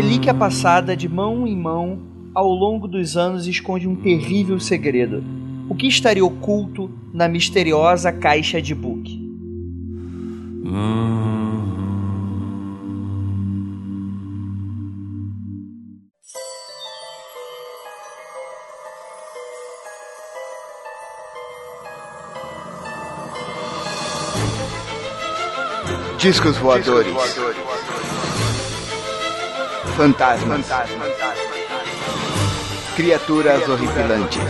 Relíquia passada de mão em mão ao longo dos anos esconde um terrível segredo. O que estaria oculto na misteriosa caixa de Book? Discos voadores. Fantasmas. Criaturas horripilantes.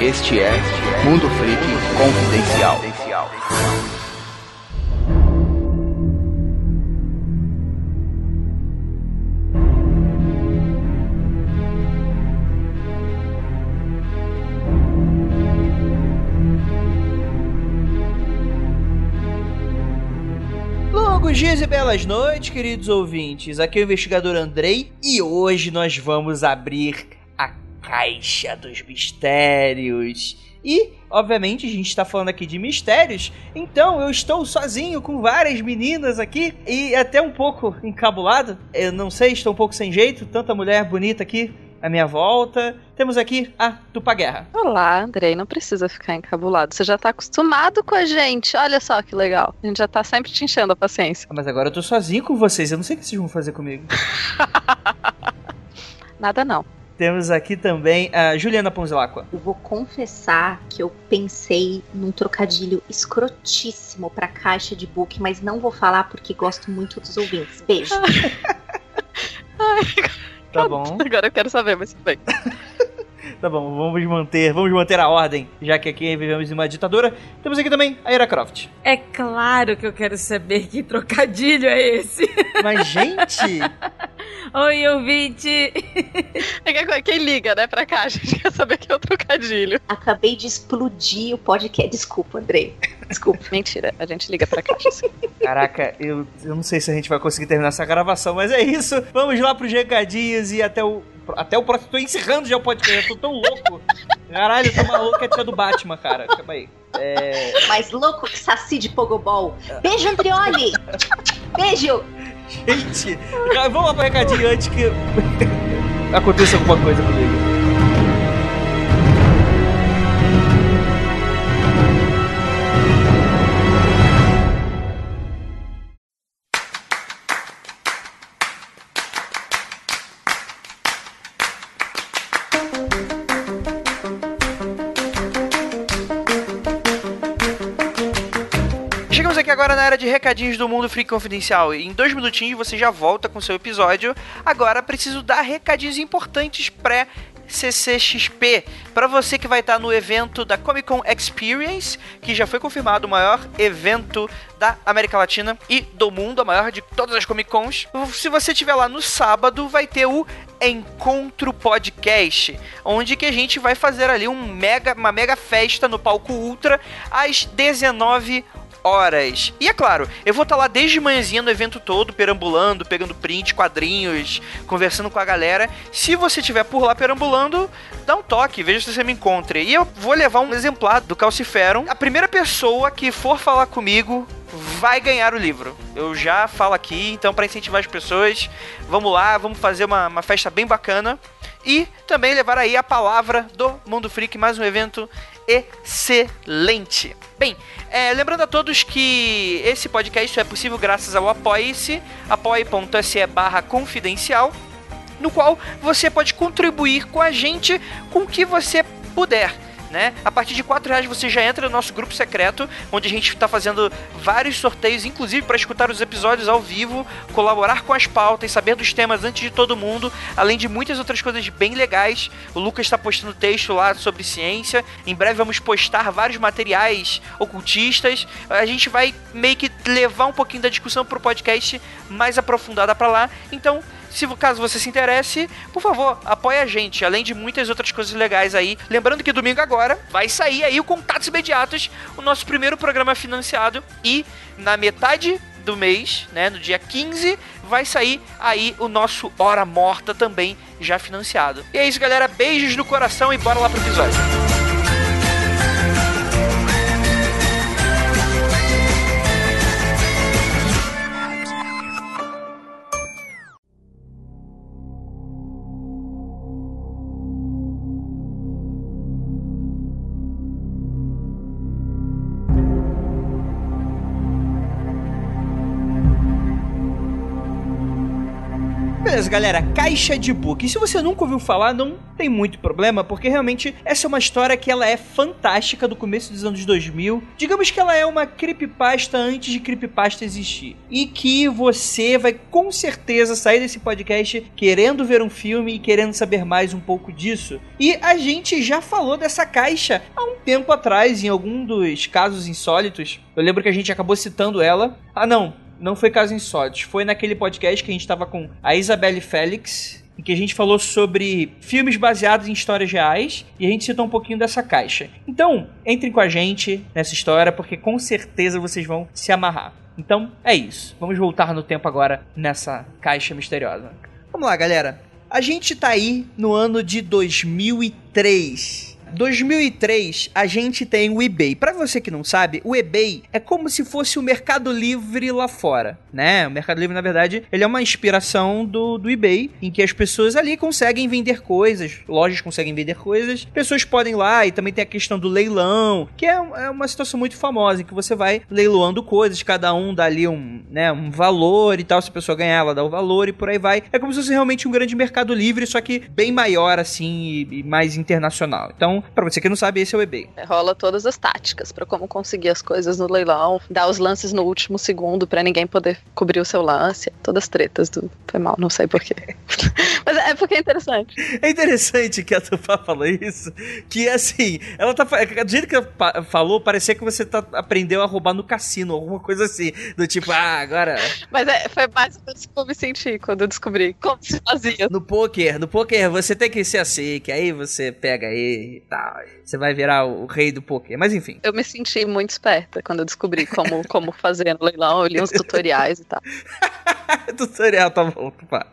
Este é Mundo Freak Confidencial. E belas noites, queridos ouvintes. Aqui é o investigador Andrei e hoje nós vamos abrir a Caixa dos Mistérios. E, obviamente, a gente está falando aqui de mistérios, então eu estou sozinho com várias meninas aqui e até um pouco encabulado. Eu não sei, estou um pouco sem jeito, tanta mulher bonita aqui à minha volta. Temos aqui a Tupa Guerra. Olá, Andrei, não precisa ficar encabulado. Você já tá acostumado com a gente. Olha só que legal. A gente já tá sempre te enchendo a paciência. Ah, Mas agora eu tô sozinho com vocês, eu não sei o que vocês vão fazer comigo. Nada não. Temos aqui também a Juliana Ponzilacqua. Eu vou confessar que eu pensei num trocadilho escrotíssimo pra caixa de book, mas não vou falar porque gosto muito dos ouvintes. Beijo. Tá bom. Agora eu quero saber, mas tudo bem. Tá bom, vamos manter, vamos manter a ordem, já que aqui vivemos em uma ditadura. Temos aqui também a Ira Croft. É claro que eu quero saber que trocadilho é esse. Mas, gente, Oi, ouvinte. É que- Quem liga, né, pra cá, a gente quer saber que é o trocadilho. Acabei de explodir o podcast. Desculpa, Andrei. Desculpa. Mentira, a gente liga pra sim. caraca, eu, eu não sei se a gente vai conseguir terminar essa gravação, mas é isso. Vamos lá pros recadinhos e até o até o próximo. Tô encerrando já o podcast, eu tô tão louco. Caralho, eu tô maluco, é a tia do Batman, cara. Calma aí. É. Mais louco que saci de pogobol. Beijo, Andrioli. Beijo. Gente, vamos lá pro recadinho antes que aconteça alguma coisa comigo. Aqui agora na era de recadinhos do Mundo Freak Confidencial. Em dois minutinhos você já volta com seu episódio. Agora preciso dar recadinhos importantes pré CCXP para você que vai estar no evento da Comic Con Experience, que já foi confirmado o maior evento da América Latina e do mundo, a maior de todas as Comic Cons. Se você estiver lá no sábado, vai ter o Encontro Podcast, onde que a gente vai fazer ali um mega, uma mega festa no palco Ultra às 19 horas. E é claro, eu vou estar lá desde manhãzinha no evento todo, perambulando, pegando print, quadrinhos, conversando com a galera. Se você estiver por lá perambulando, dá um toque, veja se você me encontre. E eu vou levar um exemplar do Calciferum. A primeira pessoa que for falar comigo vai ganhar o livro. Eu já falo aqui, então para incentivar as pessoas, vamos lá, vamos fazer uma, uma festa bem bacana. E também levar aí a palavra do Mundo Freak, mais um evento excelente. Bem, é, lembrando a todos que esse podcast é possível graças ao Apoie-se, apoie.se barra confidencial, no qual você pode contribuir com a gente com o que você puder. Né? A partir de 4 reais você já entra no nosso grupo secreto, onde a gente está fazendo vários sorteios, inclusive para escutar os episódios ao vivo, colaborar com as pautas, saber dos temas antes de todo mundo, além de muitas outras coisas bem legais. O Lucas está postando texto lá sobre ciência. Em breve vamos postar vários materiais ocultistas. A gente vai meio que levar um pouquinho da discussão para o podcast mais aprofundada para lá. Então, se caso você se interesse, por favor, apoie a gente, além de muitas outras coisas legais aí. Lembrando que domingo agora vai sair aí o Contatos Imediatos, o nosso primeiro programa financiado e na metade do mês, né, no dia 15, vai sair aí o nosso Hora Morta também já financiado. E é isso, galera, beijos no coração e bora lá pro episódio. Beleza, galera, Caixa de Book. E se você nunca ouviu falar, não tem muito problema, porque realmente essa é uma história que ela é fantástica do começo dos anos 2000. Digamos que ela é uma creepypasta antes de creepypasta existir. E que você vai com certeza sair desse podcast querendo ver um filme e querendo saber mais um pouco disso. E a gente já falou dessa caixa há um tempo atrás, em algum dos casos insólitos. Eu lembro que a gente acabou citando ela. Ah, não, não foi caso insólitos. Foi naquele podcast que a gente tava com a Isabelle Félix, em que a gente falou sobre filmes baseados em histórias reais e a gente citou um pouquinho dessa caixa. Então, entrem com a gente nessa história, porque com certeza vocês vão se amarrar. Então, é isso. Vamos voltar no tempo agora nessa caixa misteriosa. Vamos lá, galera. A gente tá aí no ano de 2003. 2003, a gente tem o eBay. Para você que não sabe, o eBay é como se fosse o Mercado Livre lá fora, né? O Mercado Livre, na verdade, ele é uma inspiração do, do eBay, em que as pessoas ali conseguem vender coisas, lojas conseguem vender coisas, pessoas podem ir lá e também tem a questão do leilão, que é, é uma situação muito famosa, em que você vai leiloando coisas, cada um dá ali um, né, um valor e tal, se a pessoa ganhar, ela dá o valor e por aí vai. É como se fosse realmente um grande Mercado Livre, só que bem maior, assim, e, e mais internacional. Então, para você que não sabe, esse é o eBay. É, rola todas as táticas pra como conseguir as coisas no leilão, dar os lances no último segundo pra ninguém poder cobrir o seu lance, todas as tretas do. Foi mal, não sei porquê. Mas é porque é interessante. É interessante que a Tupá falou isso, que assim, ela tá. Do jeito que ela falou, parecia que você tá, aprendeu a roubar no cassino, alguma coisa assim. Do tipo, ah, agora. Mas é, foi mais ou menos como eu me senti quando eu descobri como se fazia. No poker, no poker você tem que ser assim, que aí você pega aí e tal. Você vai virar o, rei do poker. Mas enfim. Eu me senti muito esperta quando eu descobri como, como fazer no leilão, eu li uns tutoriais e tal. Tutorial tá bom, pá.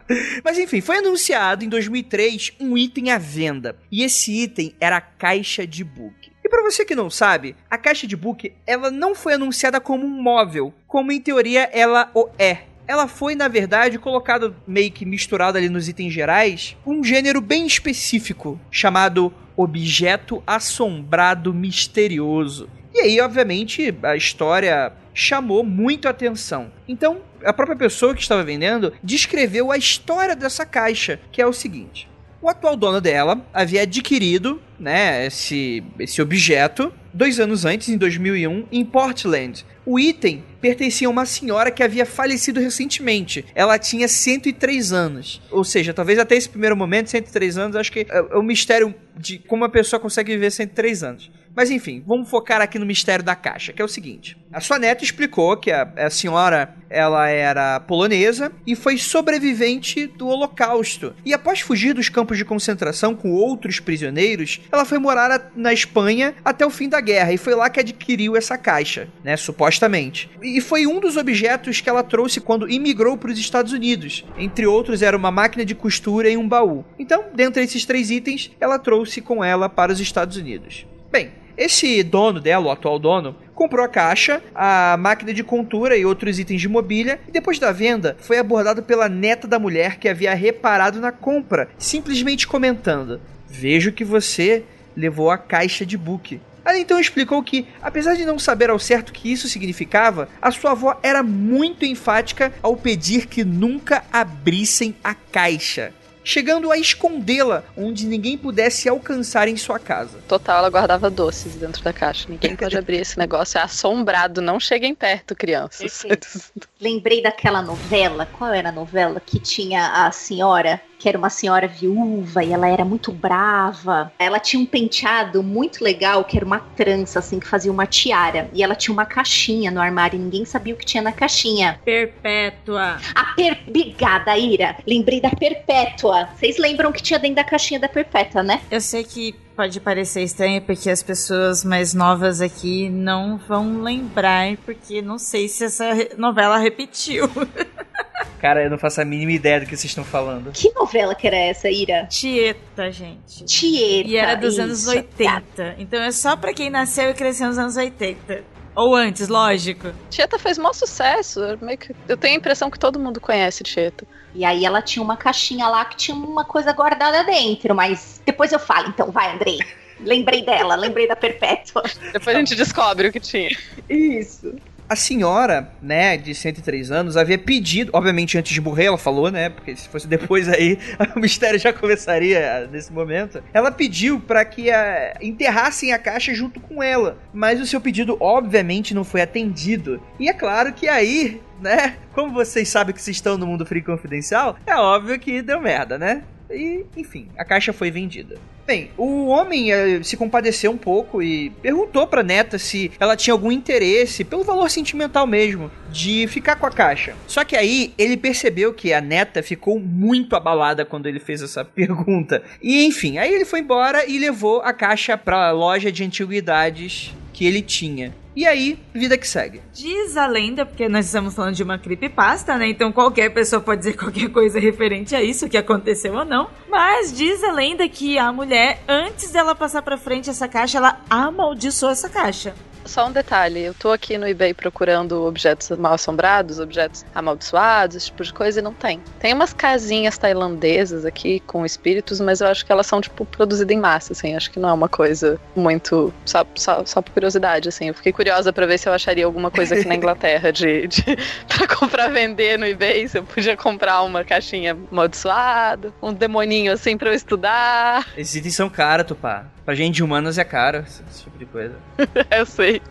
Mas enfim, foi anunciado em 2003 um item à venda. E esse item era a caixa de book. E pra você que não sabe, a caixa de book, ela não foi anunciada como um móvel, como em teoria ela o é. Ela foi, na verdade, colocada meio que misturada ali nos itens gerais, um gênero bem específico, chamado objeto assombrado misterioso. E aí, obviamente, a história chamou muito atenção. Então, a própria pessoa que estava vendendo descreveu a história dessa caixa, que é o seguinte: o atual dono dela havia adquirido, né, esse, esse objeto dois anos antes, em 2001, em Portland. O item pertencia a uma senhora que havia falecido recentemente. Ela tinha 103 anos. Ou seja, talvez até esse primeiro momento, 103 anos, acho que é é o mistério de como a pessoa consegue viver 103 anos. Mas enfim, vamos focar aqui no mistério da caixa, que é o seguinte. A sua neta explicou que a, a senhora ela era polonesa e foi sobrevivente do Holocausto. E após fugir dos campos de concentração com outros prisioneiros, ela foi morar a- na Espanha até o fim da guerra e foi lá que adquiriu essa caixa, né, supostamente. E foi um dos objetos que ela trouxe quando imigrou para os Estados Unidos. Entre outros, era uma máquina de costura e um baú. Então, dentre esses três itens, ela trouxe com ela para os Estados Unidos. Bem, esse dono dela, o atual dono, comprou a caixa, a máquina de contura e outros itens de mobília, e depois da venda, foi abordado pela neta da mulher que havia reparado na compra, simplesmente comentando: Vejo que você levou a caixa de book. Ela então explicou que, apesar de não saber ao certo o que isso significava, a sua avó era muito enfática ao pedir que nunca abrissem a caixa, chegando a escondê-la onde ninguém pudesse alcançar em sua casa. Total, ela guardava doces dentro da caixa. Ninguém pode abrir esse negócio. É assombrado. Não cheguem perto, crianças. Lembrei daquela novela, qual era a novela? Que tinha a senhora, que era uma senhora viúva e ela era muito brava. Ela tinha um penteado muito legal, que era uma trança, assim, que fazia uma tiara. E ela tinha uma caixinha no armário e ninguém sabia o que tinha na caixinha. Perpétua. A per... Obrigada, Ira. Lembrei da Perpétua. Vocês lembram que tinha dentro da caixinha da Perpétua, né? Eu sei que pode parecer estranho porque as pessoas mais novas aqui não vão lembrar, porque não sei se essa novela repetiu. Cara, eu não faço a mínima ideia do que vocês estão falando. Que novela que era essa, Ira? Tieta, gente. Tieta. E era dos anos isso. 80. Então é só pra quem nasceu e cresceu nos anos 80. Ou antes, lógico. Tieta fez maior sucesso. Eu meio que- Eu tenho a impressão que todo mundo conhece Tieta. E aí ela tinha uma caixinha lá que tinha uma coisa guardada dentro, mas depois eu falo, então vai, Andrei. Lembrei dela, lembrei da Perpétua. Depois a gente descobre o que tinha. Isso. A senhora, né, de 103 anos, havia pedido, obviamente antes de morrer, ela falou, né, porque se fosse depois aí, o mistério já começaria nesse momento. Ela pediu para que a, enterrassem a caixa junto com ela, mas o seu pedido obviamente não foi atendido. E é claro que aí né? Como vocês sabem que vocês estão no mundo free confidencial, é óbvio que deu merda, né? E, enfim, a caixa foi vendida. Bem, o homem eh, se compadeceu um pouco e perguntou pra neta se ela tinha algum interesse, pelo valor sentimental mesmo, de ficar com a caixa. Só que aí ele percebeu que a neta ficou muito abalada quando ele fez essa pergunta. E enfim, aí ele foi embora e levou a caixa pra loja de antiguidades que ele tinha. E aí, vida que segue. Diz a lenda, porque nós estamos falando de uma creepypasta, né? Então qualquer pessoa pode dizer qualquer coisa referente a isso, que aconteceu ou não. Mas diz a lenda que a mulher, antes dela passar pra frente essa caixa, ela amaldiçoou essa caixa. Só um detalhe, eu tô aqui no eBay procurando objetos mal assombrados, objetos amaldiçoados, esse tipo de coisa, e não tem. Tem umas casinhas tailandesas aqui com espíritos, mas eu acho que elas são, tipo, produzidas em massa, assim, acho que não é uma coisa muito. Só, só, só por curiosidade, assim. Eu fiquei curiosa para ver se eu acharia alguma coisa aqui na Inglaterra de, de pra comprar vender no eBay, se eu podia comprar uma caixinha amaldiçoada, um demoninho assim pra eu estudar. Esses itens são caros, Tupá. Pra gente de humanas é caro, esse tipo de coisa. eu sei.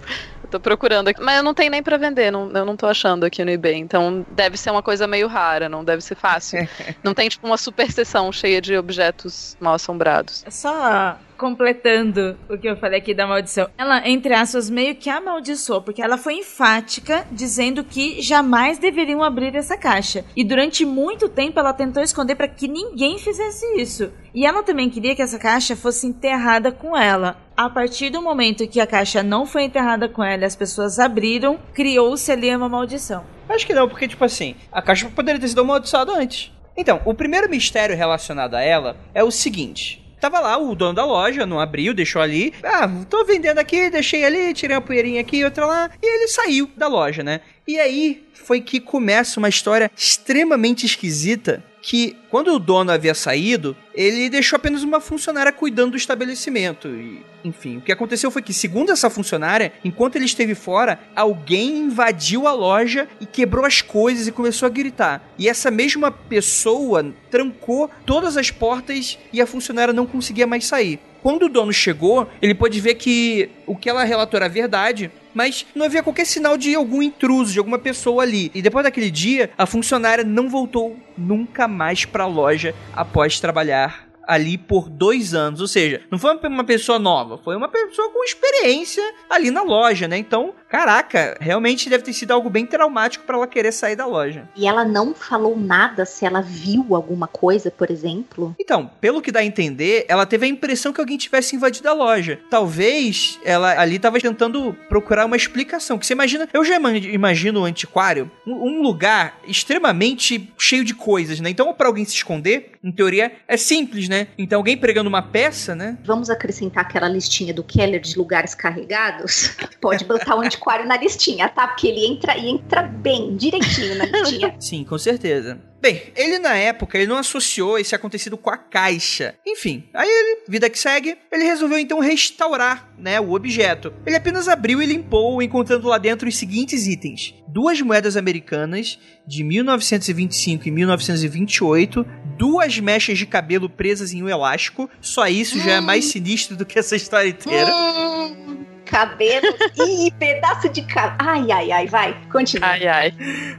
Tô procurando aqui. Mas eu não tenho nem pra vender, não, eu não tô achando aqui no eBay. Então deve ser uma coisa meio rara, não deve ser fácil. não tem, tipo, uma super seção cheia de objetos mal assombrados. É só completando o que eu falei aqui da maldição. Ela, entre aspas, meio que amaldiçoou, porque ela foi enfática, dizendo que jamais deveriam abrir essa caixa. E durante muito tempo ela tentou esconder para que ninguém fizesse isso. E ela também queria que essa caixa fosse enterrada com ela. A partir do momento que a caixa não foi enterrada com ela as pessoas abriram, criou-se ali uma maldição. Acho que não, porque, tipo assim, a caixa poderia ter sido amaldiçoada antes. Então, o primeiro mistério relacionado a ela é o seguinte: Tava lá o dono da loja, não abriu, deixou ali. Ah, tô vendendo aqui, deixei ali, tirei uma poeirinha aqui, outra lá. E ele saiu da loja, né? E aí foi que começa uma história extremamente esquisita que quando o dono havia saído, ele deixou apenas uma funcionária cuidando do estabelecimento. E, enfim, o que aconteceu foi que, segundo essa funcionária, enquanto ele esteve fora, alguém invadiu a loja e quebrou as coisas e começou a gritar. E essa mesma pessoa trancou todas as portas e a funcionária não conseguia mais sair. Quando o dono chegou, ele pôde ver que o que ela relatou era verdade, mas não havia qualquer sinal de algum intruso, de alguma pessoa ali. E depois daquele dia, a funcionária não voltou nunca mais para a loja após trabalhar ali por dois anos. Ou seja, não foi uma pessoa nova, foi uma pessoa com experiência ali na loja, né? Então, caraca, realmente deve ter sido algo bem traumático para ela querer sair da loja. E ela não falou nada se ela viu alguma coisa, por exemplo? Então, pelo que dá a entender, ela teve a impressão que alguém tivesse invadido a loja. Talvez ela ali estava tentando procurar uma explicação. Que você imagina, eu já imagino o antiquário um lugar extremamente cheio de coisas, né? Então, para alguém se esconder, em teoria, é simples, né? Então, alguém pregando uma peça, né? Vamos acrescentar aquela listinha do Keller de lugares carregados? Pode botar o antiquário na listinha, tá? Porque ele entra e entra bem, direitinho na listinha. Sim, com certeza. Bem, ele na época ele não associou esse acontecido com a caixa. Enfim, aí ele, vida que segue, ele resolveu então restaurar, né, o objeto. Ele apenas abriu e limpou, encontrando lá dentro os seguintes itens: duas moedas americanas de 1925 e 1928, duas mechas de cabelo presas em um elástico. Só isso já é mais sinistro do que essa história inteira. Hum, cabelo e pedaço de cabelo. Ai, ai, ai, vai, continua. Ai, ai.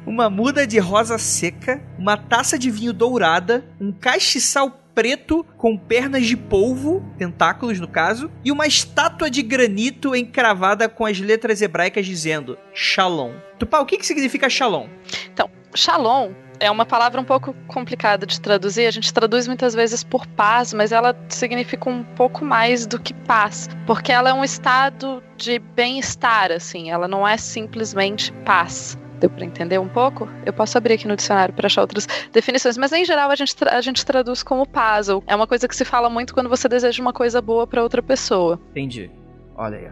Uma muda de rosa seca, uma taça de vinho dourada, um castiçal preto com pernas de polvo, tentáculos no caso, e uma estátua de granito encravada com as letras hebraicas dizendo Shalom. Tupá, o que, que significa Shalom? Então, Shalom é uma palavra um pouco complicada de traduzir. A gente traduz muitas vezes por paz, mas ela significa um pouco mais do que paz, porque ela é um estado de bem-estar, assim. Ela não é simplesmente paz. Deu para entender um pouco? Eu posso abrir aqui no dicionário para achar outras definições, mas em geral a gente, a gente traduz como paz. É uma coisa que se fala muito quando você deseja uma coisa boa para outra pessoa. Entendi. Olha aí.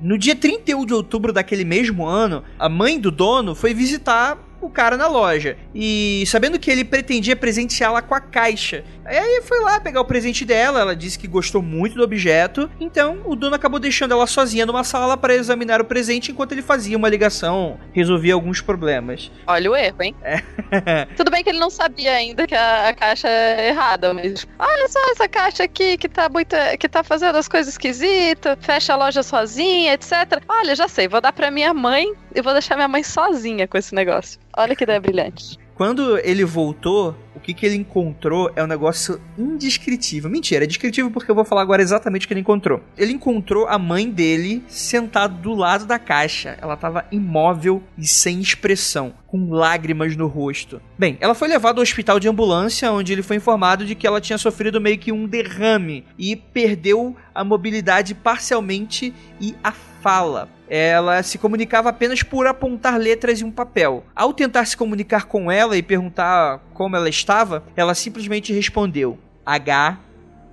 No dia 31 de outubro daquele mesmo ano, a mãe do dono foi visitar o cara na loja. E sabendo que ele pretendia presenteá-la com a caixa. Aí foi lá pegar o presente dela, ela disse que gostou muito do objeto. Então o dono acabou deixando ela sozinha numa sala para examinar o presente enquanto ele fazia uma ligação, resolvia alguns problemas. Olha o erro, hein? É. Tudo bem que ele não sabia ainda que a, a, caixa é errada, mas olha só essa caixa aqui que tá muito. que tá fazendo as coisas esquisitas, fecha a loja sozinha, etc. Olha, já sei, vou dar pra minha mãe e vou deixar minha mãe sozinha com esse negócio. Olha que ideia brilhante. Quando ele voltou, o que, que ele encontrou é um negócio indescritível. Mentira, é descritível porque eu vou falar agora exatamente o que ele encontrou. Ele encontrou a mãe dele sentada do lado da caixa. Ela estava imóvel e sem expressão, com lágrimas no rosto. Bem, ela foi levada ao hospital de ambulância, onde ele foi informado de que ela tinha sofrido meio que um derrame e perdeu a mobilidade parcialmente e a fala ela se comunicava apenas por apontar letras em um papel. Ao tentar se comunicar com ela e perguntar como ela estava, ela simplesmente respondeu: H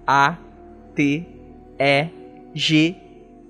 A T E G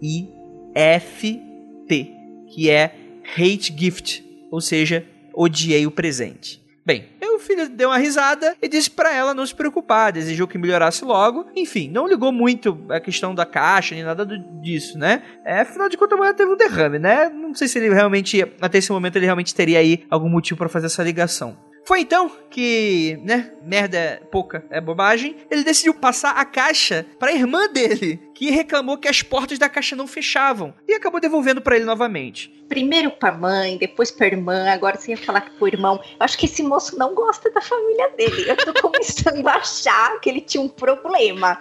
I F T, que é hate gift, ou seja, odiei o presente. Bem, o filho deu uma risada e disse para ela não se preocupar, desejou que melhorasse logo. Enfim, não ligou muito a questão da caixa nem nada disso, né? É, afinal de contas, a mulher teve um derrame, né? Não sei se ele realmente, até esse momento, ele realmente teria aí algum motivo para fazer essa ligação. Foi então que, né, merda é pouca, é bobagem, ele decidiu passar a caixa para a irmã dele, que reclamou que as portas da caixa não fechavam e acabou devolvendo para ele novamente primeiro pra mãe, depois pra irmã, agora você ia falar que pro irmão. Eu acho que esse moço não gosta da família dele. Eu tô começando a achar que ele tinha um problema.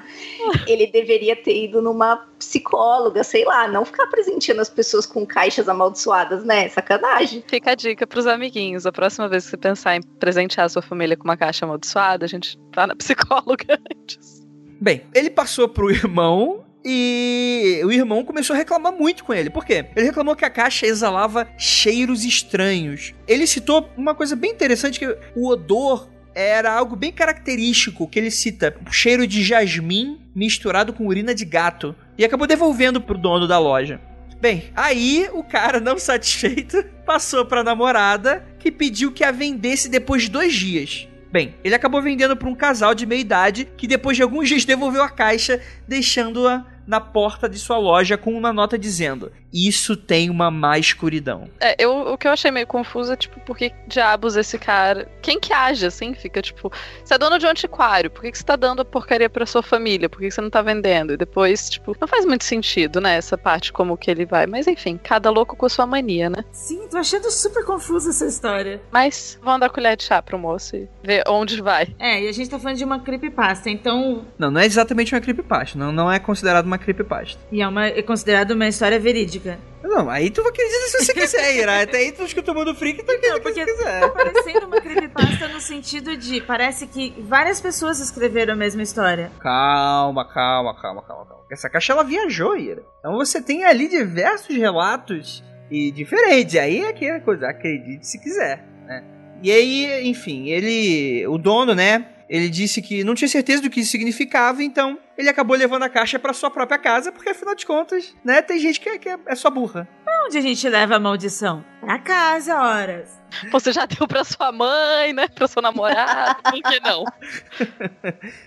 Ele deveria ter ido numa psicóloga, sei lá, não ficar presenteando as pessoas com caixas amaldiçoadas, né? Sacanagem. Fica a dica pros amiguinhos. A próxima vez que você pensar em presentear a sua família com uma caixa amaldiçoada, a gente tá na psicóloga antes. Bem, ele passou pro irmão e o irmão começou a reclamar muito com ele. Por quê? Ele reclamou que a caixa exalava cheiros estranhos. Ele citou uma coisa bem interessante que o odor era algo bem característico que ele cita, o cheiro de jasmim misturado com urina de gato, e acabou devolvendo pro dono da loja. Bem, aí o cara, não satisfeito, passou pra namorada que pediu que a vendesse depois de dois dias. Bem, ele acabou vendendo para um casal de meia idade que depois de alguns dias devolveu a caixa, deixando-a na porta de sua loja com uma nota dizendo: Isso tem uma má escuridão. É, eu, o que eu achei meio confuso é, tipo, por que diabos esse cara. Quem que age assim? Fica tipo, você é dono de um antiquário, por que, que você tá dando a porcaria pra sua família? Por que, que você não tá vendendo? E depois, tipo, não faz muito sentido, né? Essa parte, como que ele vai. Mas enfim, cada louco com a sua mania, né? Sim, tô achando super confusa essa história. Mas vamos dar colher de chá pro moço e ver onde vai. É, e a gente tá falando de uma creepypasta, então. Não, não é exatamente uma creepypasta. Não, não é considerado uma creepypasta. E é, uma, é considerado uma história verídica. Não, aí tu acredita se você quiser, Ira. Até aí tu escuta o mundo freak, tu acredita porque se quiser. Tá parecendo uma creepypasta no sentido de... Parece que várias pessoas escreveram a mesma história. Calma, calma, calma, calma, calma. Essa caixa, ela viajou, Ira. Então você tem ali diversos relatos e diferentes. Aí é aquela coisa, acredite se quiser, né? E aí, enfim, ele... O dono, né? Ele disse que não tinha certeza do que isso significava, então ele acabou levando a caixa para sua própria casa, porque afinal de contas, né, tem gente que é, que é, é só burra. Pra onde a gente leva a maldição? Pra casa, horas. Você já deu pra sua mãe, né? Pra seu namorado, por que não?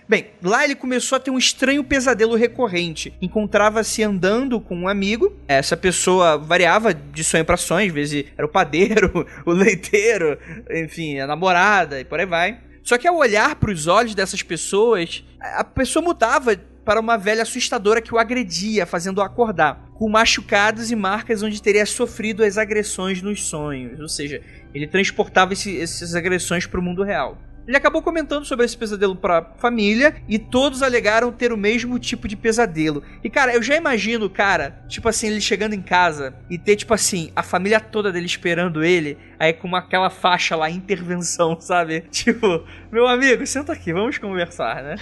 Bem, lá ele começou a ter um estranho pesadelo recorrente. Encontrava-se andando com um amigo. Essa pessoa variava de sonho para sonho, às vezes era o padeiro, o leiteiro, enfim, a namorada e por aí vai. Só que ao olhar para os olhos dessas pessoas, a pessoa mudava para uma velha assustadora que o agredia, fazendo-o acordar, com machucados e marcas onde teria sofrido as agressões nos sonhos. Ou seja, ele transportava esse, essas agressões para o mundo real. Ele acabou comentando sobre esse pesadelo pra família e todos alegaram ter o mesmo tipo de pesadelo. E cara, eu já imagino, cara, tipo assim, ele chegando em casa e ter, tipo assim, a família toda dele esperando ele, aí com uma, aquela faixa lá, intervenção, sabe? Tipo, meu amigo, senta aqui, vamos conversar, né?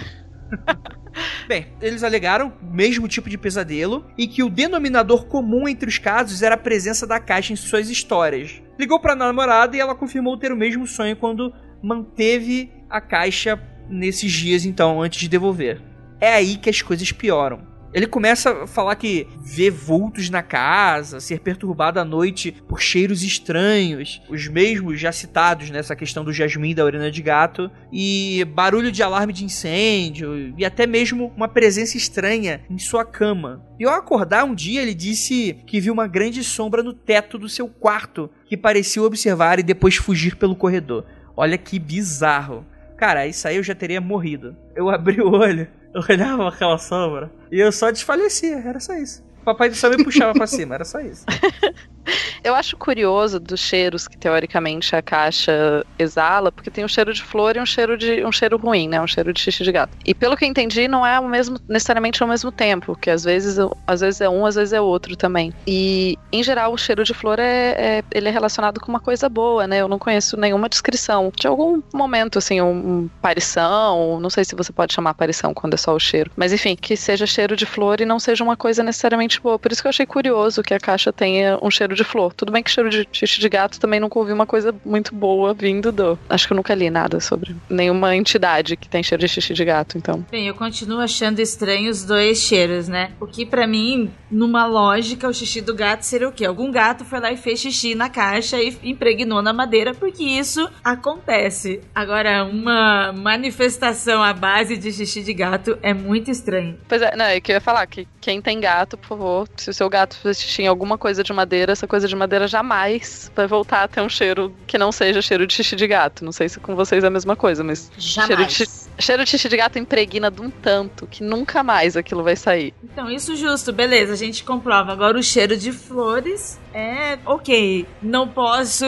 Bem, eles alegaram o mesmo tipo de pesadelo e que o denominador comum entre os casos era a presença da caixa em suas histórias. Ligou para a namorada e ela confirmou ter o mesmo sonho quando manteve a caixa nesses dias então antes de devolver. É aí que as coisas pioram. Ele começa a falar que vê vultos na casa, ser perturbado à noite por cheiros estranhos, os mesmos já citados nessa questão do jasmim da urina de gato, e barulho de alarme de incêndio, e até mesmo uma presença estranha em sua cama. E ao acordar um dia, ele disse que viu uma grande sombra no teto do seu quarto, que parecia observar e depois fugir pelo corredor. Olha que bizarro. Cara, isso aí eu já teria morrido. Eu abri o olho, eu olhava aquela sombra e eu só desfalecia, era só isso. O papai do céu me puxava pra cima, era só isso. Eu acho curioso dos cheiros que teoricamente a caixa exala, porque tem um cheiro de flor e um cheiro de um cheiro ruim, né? Um cheiro de xixi de gato. E pelo que eu entendi, não é o mesmo necessariamente ao mesmo tempo, que às vezes às vezes é um, às vezes é outro também. E em geral o cheiro de flor é, é ele é relacionado com uma coisa boa, né? Eu não conheço nenhuma descrição de algum momento assim, um, um não sei se você pode chamar aparição quando é só o cheiro, mas enfim, que seja cheiro de flor e não seja uma coisa necessariamente boa. Por isso que eu achei curioso que a caixa tenha um cheiro de flor. Tudo bem que cheiro de xixi de gato também nunca ouvi uma coisa muito boa vindo do. Acho que eu nunca li nada sobre nenhuma entidade que tem cheiro de xixi de gato, então. Bem, eu continuo achando estranhos dois cheiros, né? O que para mim, numa lógica, o xixi do gato seria o quê? Algum gato foi lá e fez xixi na caixa e impregnou na madeira, porque isso acontece. Agora, uma manifestação à base de xixi de gato é muito estranho. Pois é, não, é que eu ia falar que quem tem gato, por favor, se o seu gato fez xixi em alguma coisa de madeira, essa coisa de madeira jamais vai voltar a ter um cheiro que não seja cheiro de xixi de gato. Não sei se com vocês é a mesma coisa, mas Jamais. cheiro de, xixi- cheiro de xixi de gato impregna de um tanto que nunca mais aquilo vai sair. Então, isso justo, beleza, a gente comprova. Agora, o cheiro de flores é ok. Não posso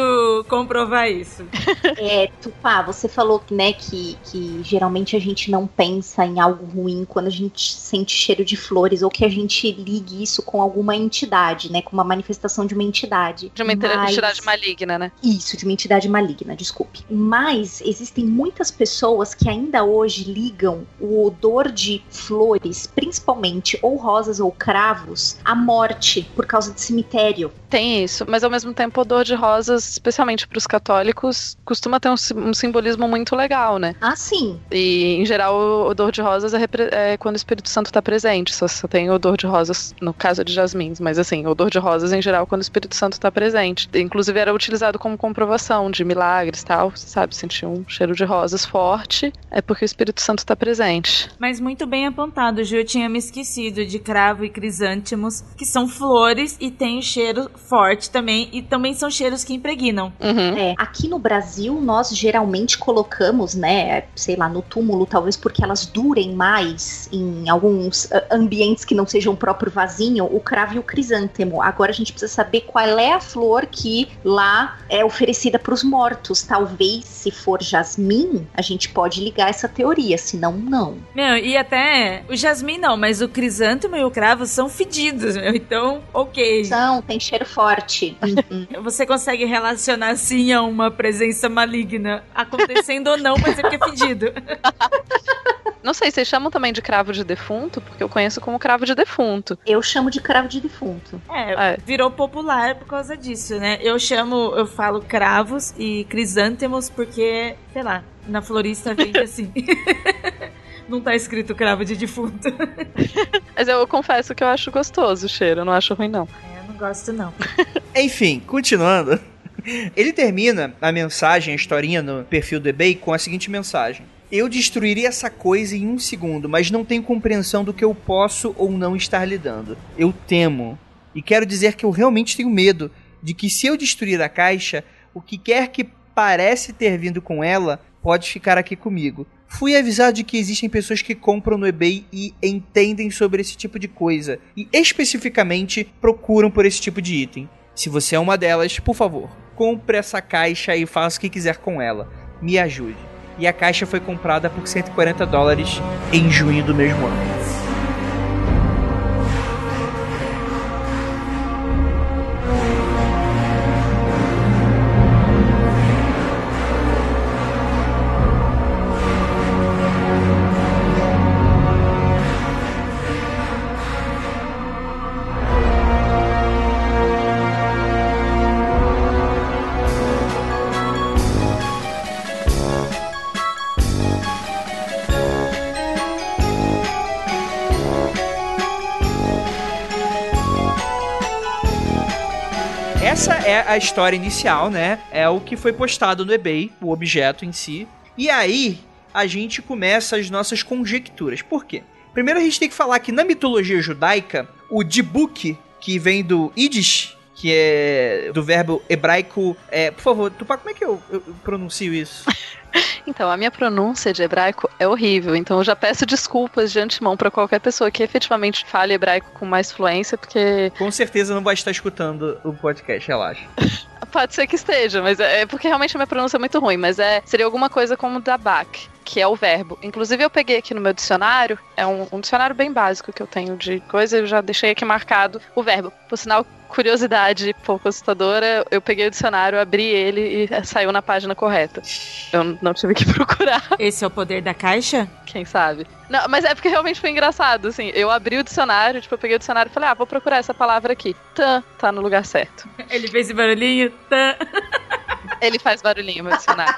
comprovar isso. É, Tupá, você falou né, que, que geralmente a gente não pensa em algo ruim quando a gente sente cheiro de flores ou que a gente ligue isso com alguma entidade, né? Com uma manifestação de uma entidade. De uma Mas- entidade maligna, né? Isso, de uma entidade maligna, desculpe. Mas existem muitas pessoas que ainda hoje ligam o odor de flores, principalmente ou rosas ou cravos, à morte por causa de cemitério. Tem isso, mas ao mesmo tempo o odor de rosas, especialmente para os católicos, costuma ter um, um simbolismo muito legal, né? Ah, sim. E em geral o odor de rosas é, é quando o Espírito Santo está presente. Só, só tem odor de rosas no caso de jasmins, mas assim, odor de rosas em geral quando o Espírito Santo está presente. Inclusive era utilizado como comprovação de milagres, tal, sabe? Sentir um cheiro de rosas forte é porque o Espírito Santo está presente. Mas muito bem apontado, Ju. Eu tinha me esquecido de cravo e crisântemos, que são flores e tem cheiro forte também. E também são cheiros que impregnam. Uhum. É, aqui no Brasil, nós geralmente colocamos, né, sei lá, no túmulo, talvez porque elas durem mais em alguns ah, ambientes que não sejam o próprio vasinho, o cravo e o crisântemo. Agora a gente precisa saber qual é a flor que lá é oferecida para os mortos. Talvez, se for jasmim, a gente pode ligar essa teoria, senão não. Meu, e até o jasmim não, mas o crisântemo e o cravo são fedidos, meu. Então, ok. Não, tem cheiro forte. Uhum. Você consegue relacionar sim a uma presença maligna acontecendo ou não, mas é porque é fedido. Não sei, vocês chamam também de cravo de defunto? Porque eu conheço como cravo de defunto. Eu chamo de cravo de defunto. É, É. virou popular por causa disso, né? Eu chamo, eu falo cravos e crisântemos porque, sei lá, na florista vende assim. Não tá escrito cravo de defunto. Mas eu confesso que eu acho gostoso o cheiro, eu não acho ruim, não. É, eu não gosto, não. Enfim, continuando. Ele termina a mensagem, a historinha no perfil do eBay com a seguinte mensagem. Eu destruiria essa coisa em um segundo, mas não tenho compreensão do que eu posso ou não estar lidando. Eu temo. E quero dizer que eu realmente tenho medo de que se eu destruir a caixa, o que quer que parece ter vindo com ela pode ficar aqui comigo. Fui avisado de que existem pessoas que compram no eBay e entendem sobre esse tipo de coisa, e especificamente procuram por esse tipo de item. Se você é uma delas, por favor, compre essa caixa e faça o que quiser com ela. Me ajude. E a caixa foi comprada por 140 dólares em junho do mesmo ano. A história inicial, né? É o que foi postado no eBay, o objeto em si. E aí a gente começa as nossas conjecturas. Por quê? Primeiro a gente tem que falar que na mitologia judaica, o Dibuk, que vem do Yiddish, que é do verbo hebraico. É, por favor, Tupá, como é que eu, eu pronuncio isso? Então, a minha pronúncia de hebraico é horrível, então eu já peço desculpas de antemão para qualquer pessoa que efetivamente fale hebraico com mais fluência, porque. Com certeza não vai estar escutando o podcast, relaxa. Pode ser que esteja, mas é, é porque realmente a minha pronúncia é muito ruim, mas é seria alguma coisa como dabak, que é o verbo. Inclusive eu peguei aqui no meu dicionário, é um, um dicionário bem básico que eu tenho de coisa, eu já deixei aqui marcado o verbo. Por sinal, curiosidade pouco assustadora, eu peguei o dicionário, abri ele e saiu na página correta. Eu não tive que procurar. Esse é o poder da caixa? Quem sabe? Não, mas é porque realmente foi engraçado, assim. Eu abri o dicionário, tipo, eu peguei o dicionário e falei, ah, vou procurar essa palavra aqui. Tan, tá no lugar certo. Ele fez esse barulhinho, tan. Ele faz barulhinho, meu dicionário.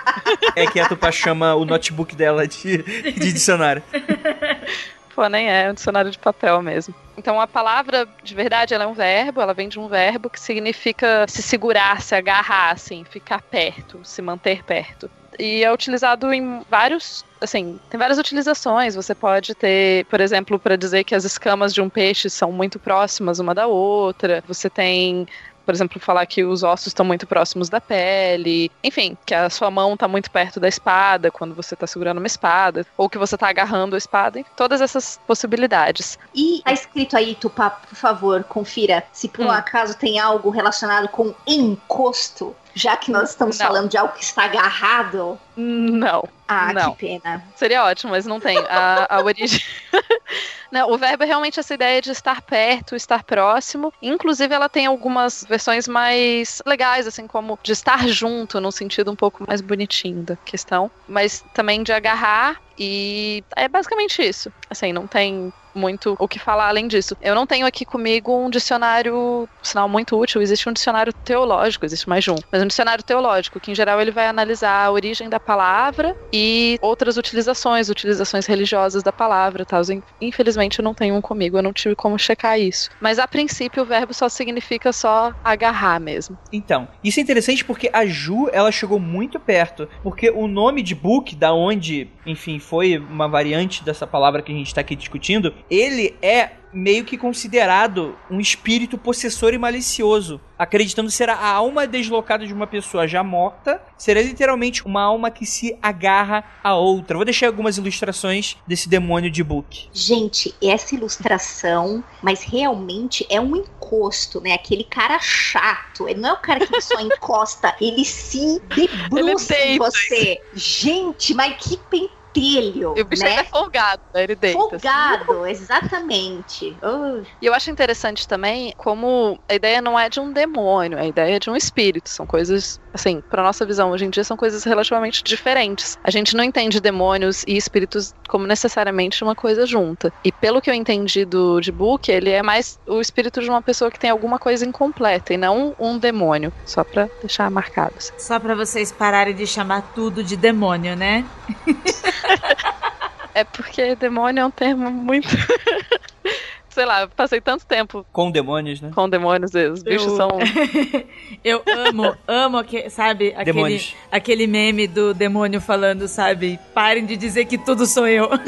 É que a Tupá chama o notebook dela de, de dicionário. Nem é, é um dicionário de papel mesmo. Então a palavra, de verdade, ela é um verbo, ela vem de um verbo que significa se segurar, se agarrar, assim, ficar perto, se manter perto. E é utilizado em vários assim, tem várias utilizações. Você pode ter, por exemplo, para dizer que as escamas de um peixe são muito próximas uma da outra. Você tem por exemplo, falar que os ossos estão muito próximos da pele, enfim, que a sua mão está muito perto da espada quando você está segurando uma espada, ou que você está agarrando a espada, enfim, todas essas possibilidades. E tá escrito aí, Tupá, por favor, confira se por um hum. acaso tem algo relacionado com encosto já que nós estamos não. falando de algo que está agarrado. Não. Ah, não. que pena. Seria ótimo, mas não tem. A, a origem. não, o verbo é realmente essa ideia de estar perto, estar próximo. Inclusive, ela tem algumas versões mais legais, assim, como de estar junto, num sentido um pouco mais bonitinho da questão. Mas também de agarrar. E é basicamente isso. Assim, não tem muito o que falar além disso. Eu não tenho aqui comigo um dicionário, sinal muito útil, existe um dicionário teológico, existe mais de um, mas um dicionário teológico, que em geral ele vai analisar a origem da palavra e outras utilizações, utilizações religiosas da palavra, tal. Infelizmente eu não tenho um comigo, eu não tive como checar isso. Mas a princípio o verbo só significa só agarrar mesmo. Então, isso é interessante porque a Ju, ela chegou muito perto, porque o nome de book, da onde, enfim, foi uma variante dessa palavra que a gente está aqui discutindo, ele é meio que considerado um espírito possessor e malicioso, acreditando ser a alma deslocada de uma pessoa já morta, seria literalmente uma alma que se agarra a outra. Vou deixar algumas ilustrações desse demônio de Book. Gente, essa ilustração, mas realmente é um encosto, né? Aquele cara chato. Ele não é o cara que só encosta, ele se debruça ele em você. Gente, mas que pentelho pentelho. E o bicho né? é folgado, né? Ele deita. Folgado, assim. exatamente. Uh. E eu acho interessante também como a ideia não é de um demônio, a ideia é de um espírito. São coisas, assim, pra nossa visão hoje em dia, são coisas relativamente diferentes. A gente não entende demônios e espíritos como necessariamente uma coisa junta. E pelo que eu entendi do de Book, ele é mais o espírito de uma pessoa que tem alguma coisa incompleta e não um demônio. Só pra deixar marcado. Assim. Só pra vocês pararem de chamar tudo de demônio, né? é porque demônio é um termo muito. Sei lá, passei tanto tempo. Com demônios, né? Com demônios, os bichos eu... são. eu amo, amo, aquele, sabe, aquele, aquele meme do demônio falando, sabe? Parem de dizer que tudo sou eu.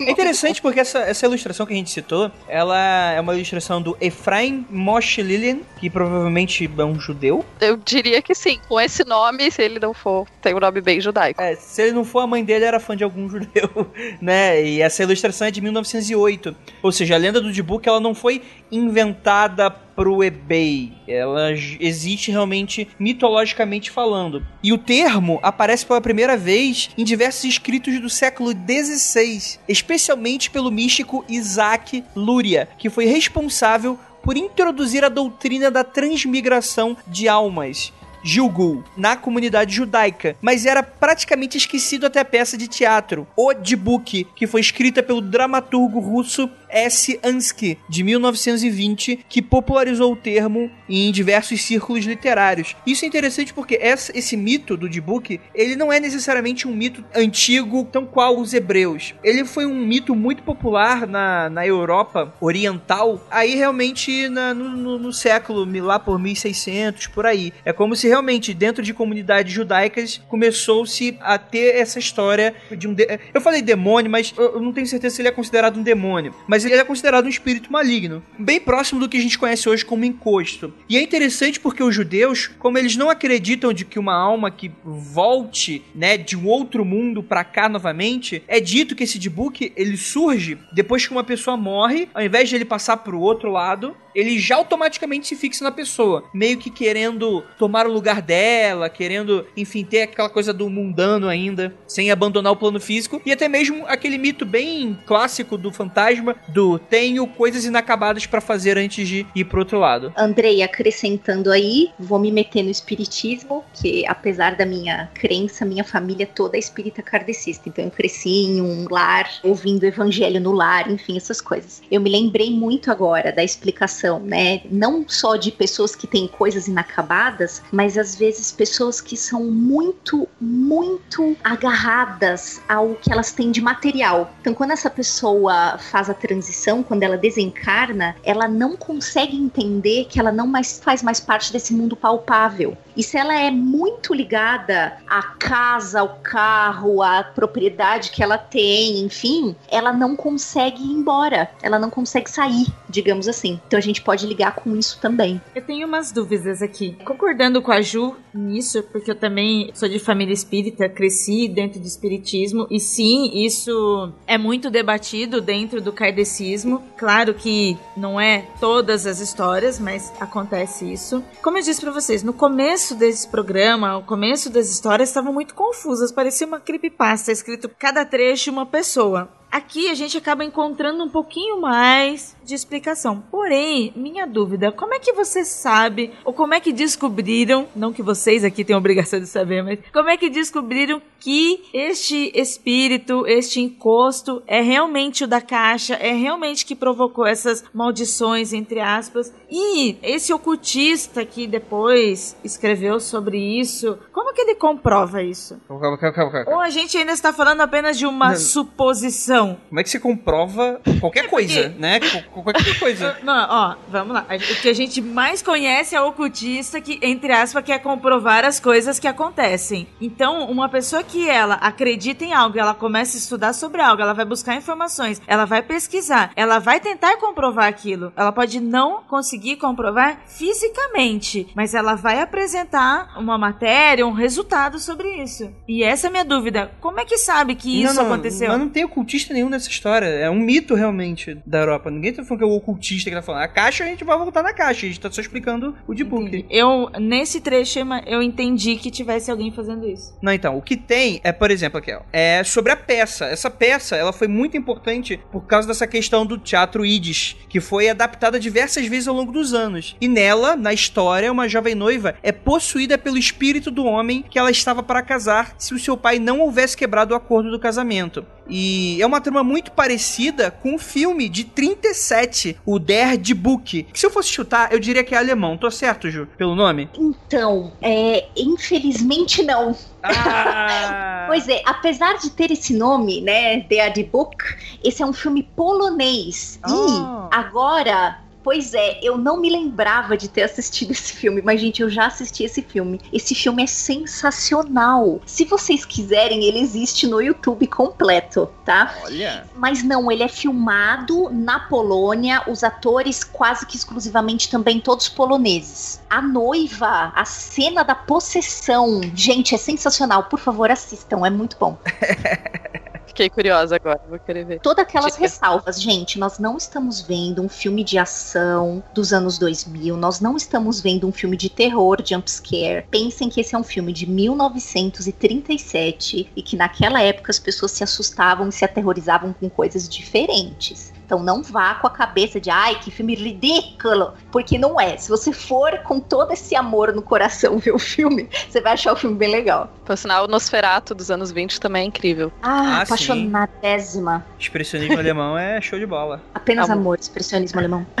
É interessante porque essa, essa ilustração que a gente citou, ela é uma ilustração do Efraim Moshe Lilian, que provavelmente é um judeu. Eu diria que sim, com esse nome, se ele não for, tem um nome bem judaico. É, se ele não for, a mãe dele era fã de algum judeu, né? E essa ilustração é de 1908. Ou seja, a lenda do Dibuk, ela não foi inventada pro eBay. Ela existe realmente mitologicamente falando. E o termo aparece pela primeira vez em diversos escritos do século XVI, especialmente pelo místico Isaac Luria, que foi responsável por introduzir a doutrina da transmigração de almas Gilgul, na comunidade judaica, mas era praticamente esquecido até a peça de teatro, O Dibuk, que foi escrita pelo dramaturgo russo S. Ansky, de 1920, que popularizou o termo em diversos círculos literários. Isso é interessante porque esse mito do Dibuk, ele não é necessariamente um mito antigo, tão qual os hebreus. Ele foi um mito muito popular na, na Europa oriental, aí realmente na, no, no, no século, lá por 1600, por aí. É como se realmente dentro de comunidades judaicas começou-se a ter essa história de um... De... Eu falei demônio, mas eu não tenho certeza se ele é considerado um demônio. Mas mas ele é considerado um espírito maligno, bem próximo do que a gente conhece hoje como encosto. E é interessante porque os judeus, como eles não acreditam de que uma alma que volte, né, de um outro mundo para cá novamente, é dito que esse Dibuk, ele surge depois que uma pessoa morre, ao invés de ele passar pro outro lado, ele já automaticamente se fixa na pessoa, meio que querendo tomar o lugar dela, querendo, enfim, ter aquela coisa do mundano ainda, sem abandonar o plano físico, e até mesmo aquele mito bem clássico do fantasma do tenho coisas inacabadas para fazer antes de ir pro outro lado. Andrei, acrescentando aí, vou me meter no espiritismo, que apesar da minha crença, minha família toda é espírita kardecista, então eu cresci em um lar, ouvindo evangelho no lar, enfim, essas coisas. Eu me lembrei muito agora da explicação né? Não só de pessoas que têm coisas inacabadas, mas às vezes pessoas que são muito, muito agarradas ao que elas têm de material. Então, quando essa pessoa faz a transição, quando ela desencarna, ela não consegue entender que ela não mais faz mais parte desse mundo palpável. E se ela é muito ligada à casa, ao carro, à propriedade que ela tem, enfim, ela não consegue ir embora, ela não consegue sair, digamos assim. Então a gente pode ligar com isso também. Eu tenho umas dúvidas aqui. Concordando com a Ju nisso, porque eu também sou de família espírita, cresci dentro do espiritismo, e sim, isso é muito debatido dentro do kardecismo. Claro que não é todas as histórias, mas acontece isso. Como eu disse para vocês, no começo começo desse programa, o começo das histórias estavam muito confusas, parecia uma creepypasta, escrito cada trecho uma pessoa. Aqui a gente acaba encontrando um pouquinho mais de explicação. Porém, minha dúvida, como é que você sabe, ou como é que descobriram, não que vocês aqui tenham obrigação de saber, mas como é que descobriram que este espírito, este encosto é realmente o da caixa, é realmente que provocou essas maldições, entre aspas, e esse ocultista que depois escreveu sobre isso, como que ele comprova isso? Calma, calma, calma, Ou a gente ainda está falando apenas de uma não. suposição? Como é que se comprova qualquer é coisa, né? Qualquer coisa. Não, ó, vamos lá. O que a gente mais conhece é o ocultista que, entre aspas, quer comprovar as coisas que acontecem. Então, uma pessoa que ela acredita em algo, ela começa a estudar sobre algo, ela vai buscar informações, ela vai pesquisar, ela vai tentar comprovar aquilo. Ela pode não conseguir comprovar fisicamente, mas ela vai apresentar uma matéria, um resultado sobre isso. E essa é a minha dúvida. Como é que sabe que isso não, não, aconteceu? Mas não tem ocultista nenhum nessa história. É um mito realmente da Europa. Ninguém tá falando que é o ocultista que tá falando. A caixa a gente vai voltar na caixa. A gente tá só explicando o de book. Eu, nesse trecho, eu entendi que tivesse alguém fazendo isso. Não, então, o que tem é, por exemplo, aqui, ó, é sobre a peça. Essa peça, ela foi muito importante por causa dessa questão do teatro Yiddish, que foi adaptada diversas vezes ao longo dos anos. E nela, na história, uma jovem noiva é possuída pelo espírito do homem que ela estava para casar se o seu pai não houvesse quebrado o acordo do casamento. E é uma trama muito parecida com o filme de 37, o Der die Book. Se eu fosse chutar, eu diria que é alemão. Tô certo, Ju? Pelo nome? Então, é, infelizmente não. Ah. pois é, apesar de ter esse nome, né, Der die Book, esse é um filme polonês. Oh. E agora Pois é, eu não me lembrava de ter assistido esse filme, mas gente, eu já assisti esse filme. Esse filme é sensacional. Se vocês quiserem, ele existe no YouTube completo, tá? Olha. Mas não, ele é filmado na Polônia, os atores quase que exclusivamente também todos poloneses. A noiva, a cena da possessão, gente, é sensacional. Por favor, assistam, é muito bom. Fiquei curiosa agora, vou querer ver. Todas aquelas ressalvas, gente, nós não estamos vendo um filme de ação dos anos 2000, nós não estamos vendo um filme de terror, jumpscare. Pensem que esse é um filme de 1937 e que naquela época as pessoas se assustavam e se aterrorizavam com coisas diferentes. Então não vá com a cabeça de ai, que filme ridículo, porque não é. Se você for com todo esse amor no coração ver o filme, você vai achar o filme bem legal. Por sinal, o Nosferatu dos anos 20 também é incrível. Ah, Ah, apaixonadésima. Expressionismo alemão é show de bola. Apenas Amor. amor, expressionismo alemão.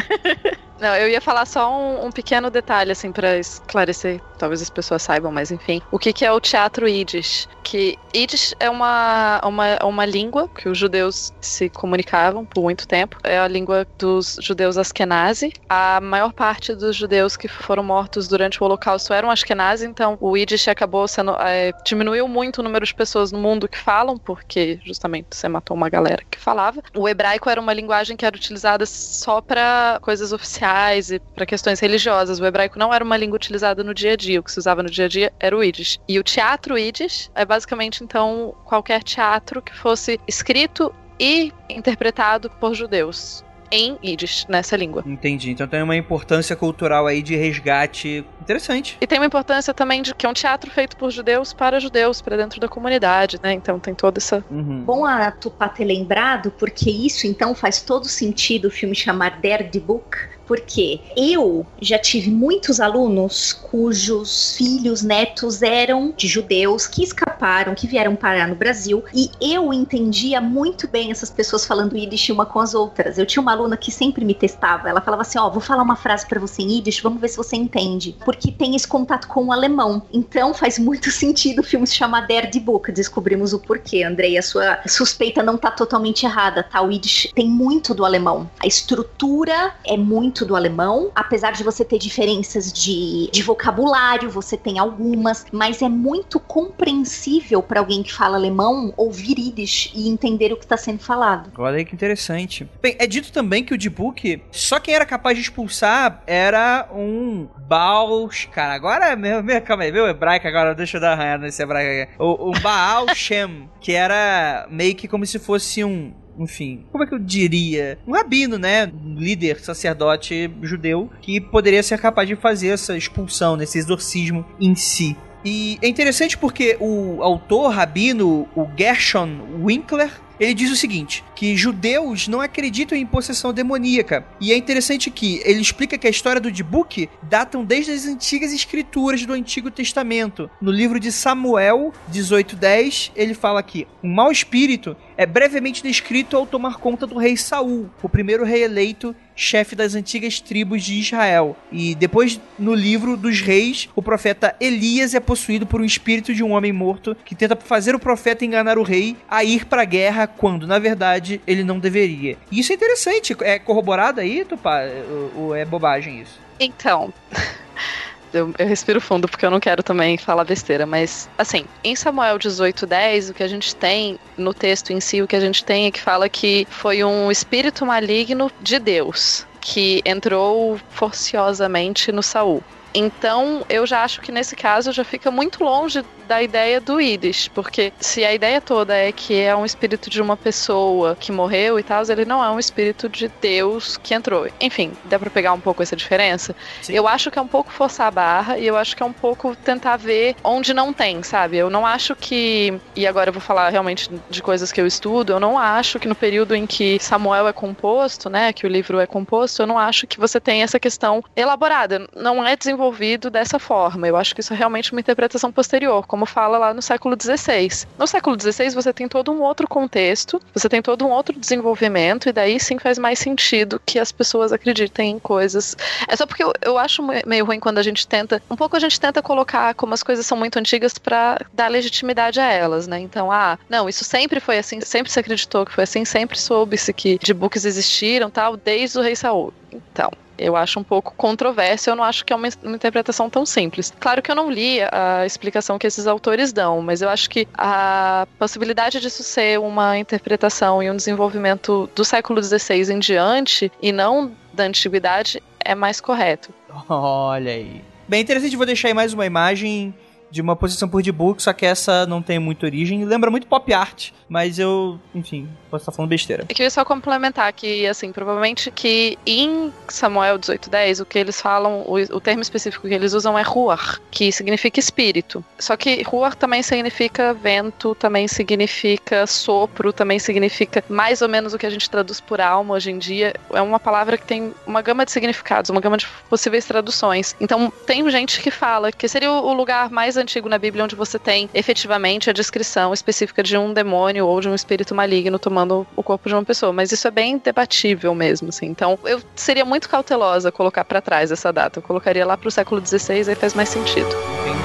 Não, eu ia falar só um, um pequeno detalhe, assim, pra esclarecer. Talvez as pessoas saibam, mas enfim. O que, que é o teatro Yiddish? Que Yiddish é uma, uma, uma língua que os judeus se comunicavam por muito tempo. É a língua dos judeus Askenazi. A maior parte dos judeus que foram mortos durante o Holocausto eram Askenazi, então o Yiddish acabou sendo. é, diminuiu muito o número de pessoas no mundo que falam, porque justamente você matou uma galera que falava. O hebraico era uma linguagem que era utilizada só para coisas oficiais e para questões religiosas. O hebraico não era uma língua utilizada no dia a dia. O que se usava no dia a dia era o Yiddish. E o teatro Yiddish é basicamente, então, qualquer teatro que fosse escrito e interpretado por judeus em Yiddish, nessa língua. Entendi. Então tem uma importância cultural aí de resgate interessante. E tem uma importância também de que é um teatro feito por judeus para judeus, para dentro da comunidade, né? Então tem toda essa. Uhum. Bom a Tupá ter lembrado, porque isso então faz todo sentido o filme chamar Der die Book, porque eu já tive muitos alunos cujos filhos, netos eram de judeus que escaparam, que vieram parar no Brasil, e eu entendia muito bem essas pessoas falando Yiddish uma com as outras. Eu tinha uma aluna que sempre me testava, ela falava assim: Ó, vou falar uma frase para você em Yiddish, vamos ver se você entende. Porque tem esse contato com o alemão. Então faz muito sentido o filme se chamar Der die Book. Descobrimos o porquê, Andrei. A sua suspeita não tá totalmente errada, tá? O Yiddish tem muito do alemão. A estrutura é muito do alemão, apesar de você ter diferenças de, de vocabulário, você tem algumas, mas é muito compreensível para alguém que fala alemão ouvir Yiddish e entender o que está sendo falado. Olha aí que interessante. Bem, é dito também que o Dibuk, só quem era capaz de expulsar era um Baal. Cara, agora, meu, meu, calma aí, meu hebraico agora, deixa eu dar uma arranhada nesse hebraico aqui. O, um Baal Shem, que era meio que como se fosse um. Enfim, como é que eu diria? Um rabino, né? Um líder, sacerdote judeu, que poderia ser capaz de fazer essa expulsão, nesse exorcismo em si. E é interessante porque o autor rabino, o Gershon Winkler, ele diz o seguinte: que judeus não acreditam em possessão demoníaca. E é interessante que ele explica que a história do Dibuk datam desde as antigas escrituras do Antigo Testamento. No livro de Samuel 18:10, ele fala que um mau espírito é brevemente descrito ao tomar conta do rei Saul, o primeiro rei eleito chefe das antigas tribos de Israel. E depois, no livro dos reis, o profeta Elias é possuído por um espírito de um homem morto que tenta fazer o profeta enganar o rei a ir para a guerra quando, na verdade, ele não deveria. E isso é interessante. É corroborado aí, Tupá? Ou é bobagem isso? Então. Eu, eu respiro fundo porque eu não quero também falar besteira, mas assim, em Samuel 18:10, o que a gente tem no texto em si, o que a gente tem é que fala que foi um espírito maligno de Deus que entrou forciosamente no Saul. Então, eu já acho que nesse caso já fica muito longe da ideia do Yiddish, porque se a ideia toda é que é um espírito de uma pessoa que morreu e tal, ele não é um espírito de Deus que entrou. Enfim, dá pra pegar um pouco essa diferença? Sim. Eu acho que é um pouco forçar a barra e eu acho que é um pouco tentar ver onde não tem, sabe? Eu não acho que. E agora eu vou falar realmente de coisas que eu estudo, eu não acho que no período em que Samuel é composto, né, que o livro é composto, eu não acho que você tem essa questão elaborada. Não é desenvolvido dessa forma. Eu acho que isso é realmente uma interpretação posterior, como fala lá no século XVI. No século XVI você tem todo um outro contexto, você tem todo um outro desenvolvimento, e daí sim faz mais sentido que as pessoas acreditem em coisas. É só porque eu, eu acho me- meio ruim quando a gente tenta. Um pouco a gente tenta colocar como as coisas são muito antigas pra dar legitimidade a elas, né? Então, ah, não, isso sempre foi assim, sempre se acreditou que foi assim, sempre soube-se que de books existiram tal, desde o rei Saul. Então, eu acho um pouco controverso, eu não acho que é uma, uma interpretação tão simples. Claro que eu não li a explicação que esses autores dão, mas eu acho que a possibilidade disso ser uma interpretação e um desenvolvimento do século XVI em diante e não da antiguidade é mais correto. Olha aí. Bem interessante, vou deixar aí mais uma imagem de uma posição por D-Book, só que essa não tem muita origem. Lembra muito pop art, mas eu, enfim, posso estar falando besteira. Eu queria só complementar que, assim, provavelmente que em Samuel 1810, o que eles falam, o, o termo específico que eles usam é ruar, que significa espírito. Só que ruar também significa vento, também significa sopro, também significa mais ou menos o que a gente traduz por alma hoje em dia. É uma palavra que tem uma gama de significados, uma gama de possíveis traduções. Então, tem gente que fala que seria o lugar mais antigo na Bíblia onde você tem efetivamente a descrição específica de um demônio ou de um espírito maligno tomando o corpo de uma pessoa, mas isso é bem debatível mesmo, assim. Então, eu seria muito cautelosa colocar para trás essa data. Eu colocaria lá pro século XVI, aí faz mais sentido.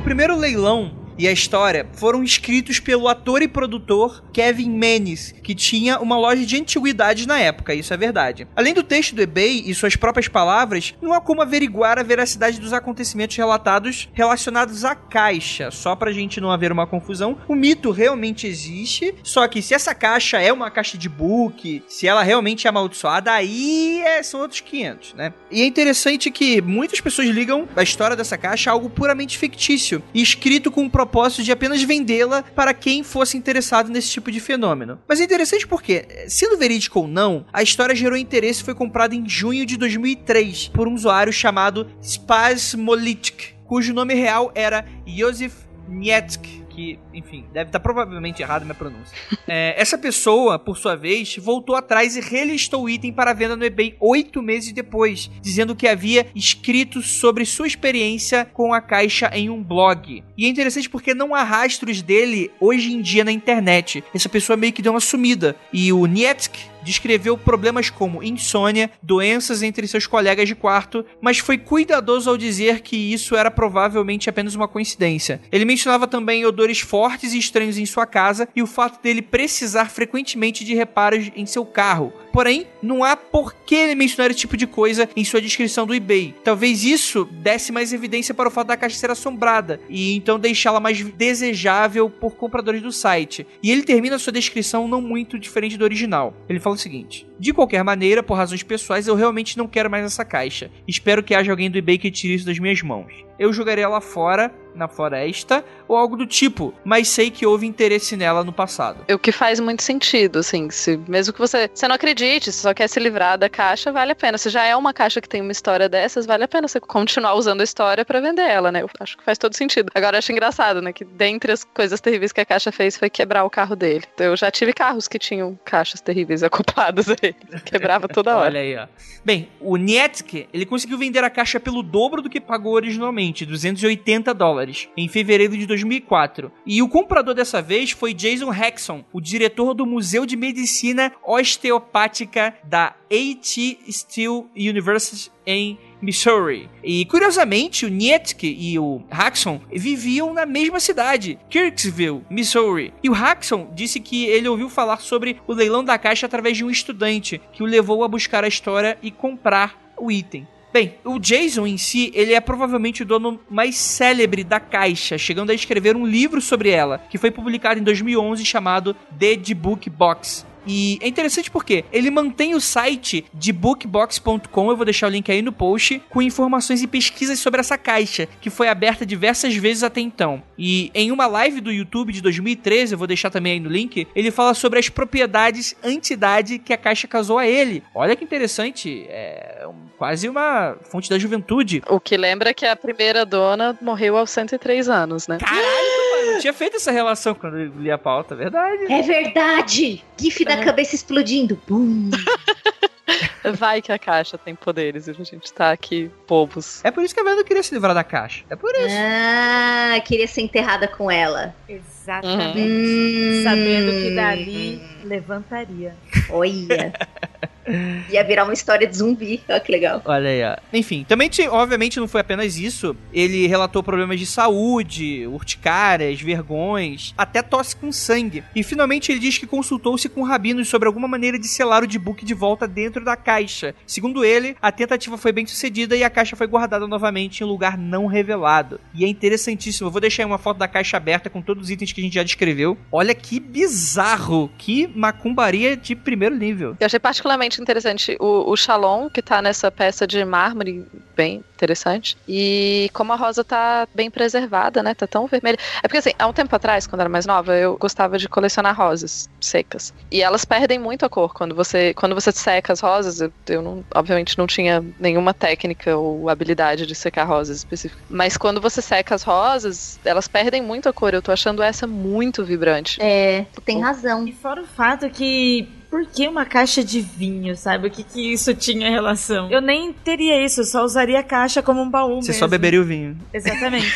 O primeiro leilão e a história foram escritos pelo ator e produtor Kevin Menes, que tinha uma loja de antiguidades na época, isso é verdade. Além do texto do eBay e suas próprias palavras, não há como averiguar a veracidade dos acontecimentos relatados relacionados à caixa. Só pra gente não haver uma confusão, o mito realmente existe, só que se essa caixa é uma caixa de book, se ela realmente é amaldiçoada, aí é, são outros 500, né? E é interessante que muitas pessoas ligam a história dessa caixa a algo puramente fictício escrito com um propósito propósito de apenas vendê-la para quem fosse interessado nesse tipo de fenômeno. Mas é interessante porque, sendo verídico ou não, a história gerou interesse e foi comprada em junho de 2003 por um usuário chamado Spasmolitic, cujo nome real era Josef Nietzsche que, enfim, deve estar provavelmente errado minha pronúncia. É, essa pessoa, por sua vez, voltou atrás e relistou o item para venda no eBay oito meses depois, dizendo que havia escrito sobre sua experiência com a caixa em um blog. E é interessante porque não há rastros dele hoje em dia na internet. Essa pessoa meio que deu uma sumida. E o Nietzsche descreveu problemas como insônia, doenças entre seus colegas de quarto, mas foi cuidadoso ao dizer que isso era provavelmente apenas uma coincidência. Ele mencionava também odores fortes e estranhos em sua casa e o fato dele precisar frequentemente de reparos em seu carro. Porém, não há por que ele mencionar esse tipo de coisa em sua descrição do eBay. Talvez isso desse mais evidência para o fato da caixa ser assombrada e então deixá-la mais desejável por compradores do site. E ele termina sua descrição não muito diferente do original. Ele fala o seguinte: De qualquer maneira, por razões pessoais, eu realmente não quero mais essa caixa. Espero que haja alguém do eBay que tire isso das minhas mãos. Eu jogaria ela fora na floresta ou algo do tipo, mas sei que houve interesse nela no passado. O que faz muito sentido, assim, se, mesmo que você, você não acredite, se só quer se livrar da caixa, vale a pena. Se já é uma caixa que tem uma história dessas, vale a pena você continuar usando a história para vender ela, né? Eu acho que faz todo sentido. Agora eu acho engraçado, né, que dentre as coisas terríveis que a caixa fez foi quebrar o carro dele. Então, eu já tive carros que tinham caixas terríveis acopladas a ele. Quebrava toda hora. Olha aí, ó. Bem, o Nietzsche, ele conseguiu vender a caixa pelo dobro do que pagou originalmente, 280 dólares, em fevereiro de 2004. E o comprador dessa vez foi Jason Hexon, o diretor do Museu de Medicina Osteopática da A.T. Steele University em Missouri. E curiosamente, o Nietzsche e o Haxon viviam na mesma cidade, Kirksville, Missouri. E o Haxon disse que ele ouviu falar sobre o leilão da caixa através de um estudante que o levou a buscar a história e comprar o item. Bem, o Jason em si, ele é provavelmente o dono mais célebre da caixa, chegando a escrever um livro sobre ela, que foi publicado em 2011 chamado The Book Box. E é interessante porque ele mantém o site de bookbox.com, eu vou deixar o link aí no post, com informações e pesquisas sobre essa caixa, que foi aberta diversas vezes até então. E em uma live do YouTube de 2013, eu vou deixar também aí no link, ele fala sobre as propriedades anti-idade que a caixa causou a ele. Olha que interessante, é quase uma fonte da juventude. O que lembra que a primeira dona morreu aos 103 anos, né? Caralho, não tinha feito essa relação quando eu li a pauta, é verdade. É verdade! GIF da cabeça explodindo. Bum. Vai que a caixa tem poderes e a gente tá aqui bobos. É por isso que a Wanda queria se livrar da caixa. É por isso. Ah, queria ser enterrada com ela. Exatamente. Hum. Sabendo que dali levantaria. Olha. Ia virar uma história de zumbi. Olha que legal. Olha aí, ó. Enfim, também, obviamente, não foi apenas isso. Ele relatou problemas de saúde, urticárias, vergões, até tosse com sangue. E finalmente ele diz que consultou-se com rabinos sobre alguma maneira de selar o D-Book de volta dentro da caixa. Segundo ele, a tentativa foi bem sucedida e a caixa foi guardada novamente em lugar não revelado. E é interessantíssimo. Eu vou deixar aí uma foto da caixa aberta com todos os itens que a gente já descreveu. Olha que bizarro, que macumbaria de primeiro nível. Eu achei particularmente interessante o, o Shalom, que tá nessa peça de mármore, bem interessante. E como a rosa tá bem preservada, né? Tá tão vermelha. É porque assim, há um tempo atrás, quando eu era mais nova, eu gostava de colecionar rosas secas. E elas perdem muito a cor. Quando você, quando você seca as rosas, eu, eu não, obviamente não tinha nenhuma técnica ou habilidade de secar rosas específicas. Mas quando você seca as rosas, elas perdem muito a cor. Eu tô achando essa muito vibrante. É, tu tem razão. E fora o fato que. Por que uma caixa de vinho, sabe? O que, que isso tinha relação? Eu nem teria isso, eu só usaria a caixa como um baú Você mesmo. só beberia o vinho. Exatamente.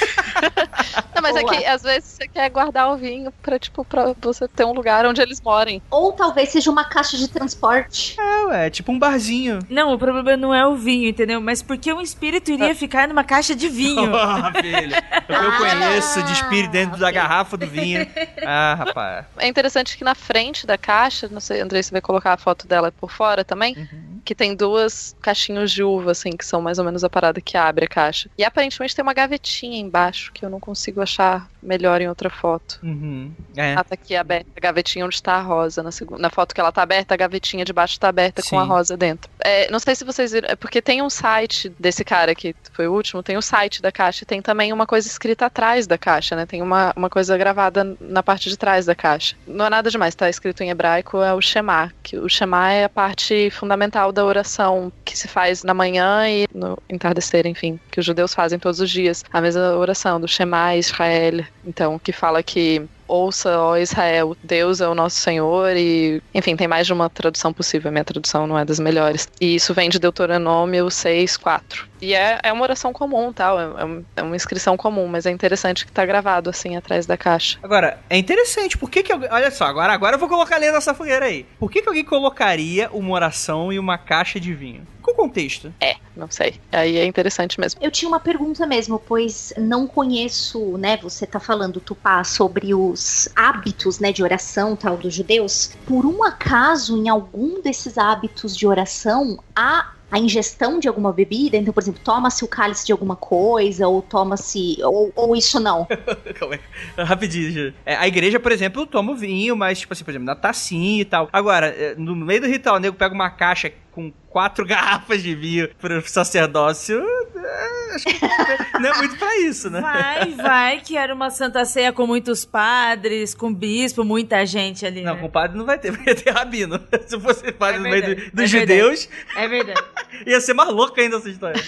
Não, mas Boa. é que às vezes você quer guardar o vinho pra, tipo, pra você ter um lugar onde eles morem. Ou talvez seja uma caixa de transporte. É, ué, tipo um barzinho. Não, o problema não é o vinho, entendeu? Mas por que um espírito iria ficar numa caixa de vinho? Ah, filho. Eu, Ah. conheço de espírito dentro da garrafa do vinho. Ah, rapaz. É interessante que na frente da caixa, não sei, Andrei, você vai colocar a foto dela por fora também, que tem duas caixinhos de uva, assim, que são mais ou menos a parada que abre a caixa. E aparentemente tem uma gavetinha embaixo, que eu não consigo achar melhor em outra foto. Uhum. É. Ela tá aqui aberta, a gavetinha onde tá a rosa. Na, segunda, na foto que ela tá aberta, a gavetinha de baixo tá aberta com a Sim. rosa dentro. É, não sei se vocês viram, é porque tem um site desse cara que foi o último, tem o site da caixa e tem também uma coisa escrita atrás da caixa, né? Tem uma, uma coisa gravada na parte de trás da caixa. Não é nada demais, tá escrito em hebraico, é o Shema. Que o Shema é a parte fundamental da oração que se faz na manhã e no entardecer, enfim, que os judeus fazem todos os dias. A mesma oração do Shema Israel, então, que fala que ouça, ó Israel, Deus é o nosso Senhor e, enfim, tem mais de uma tradução possível, a minha tradução não é das melhores. E isso vem de Deuteronômio 6, 4. E é, é uma oração comum, tal, é, é um- é uma inscrição comum, mas é interessante que tá gravado assim atrás da caixa. Agora, é interessante, por que que alguém... Olha só, agora, agora eu vou colocar lenha nessa fogueira aí. Por que que alguém colocaria uma oração e uma caixa de vinho? Qual o contexto? É, não sei. Aí é interessante mesmo. Eu tinha uma pergunta mesmo, pois não conheço, né? Você tá falando, Tupá, sobre os hábitos, né, de oração tal dos judeus. Por um acaso, em algum desses hábitos de oração, há a ingestão de alguma bebida? Então, por exemplo, toma-se o cálice de alguma coisa, ou toma-se. Ou, ou isso não. Calma aí. Rapidinho. É, a igreja, por exemplo, toma o vinho, mas, tipo assim, por exemplo, na tacinha e tal. Agora, é, no meio do ritual, o nego pega uma caixa com quatro garrafas de vinho pro sacerdócio. é, acho que não é muito pra isso, né? Vai, vai, que era uma santa ceia com muitos padres, com bispo, muita gente ali. Não, né? com padre não vai ter, vai ter rabino. Se fosse padre É no meio do- dos é judeus, É verdade. ia ser mais louco ainda essa história.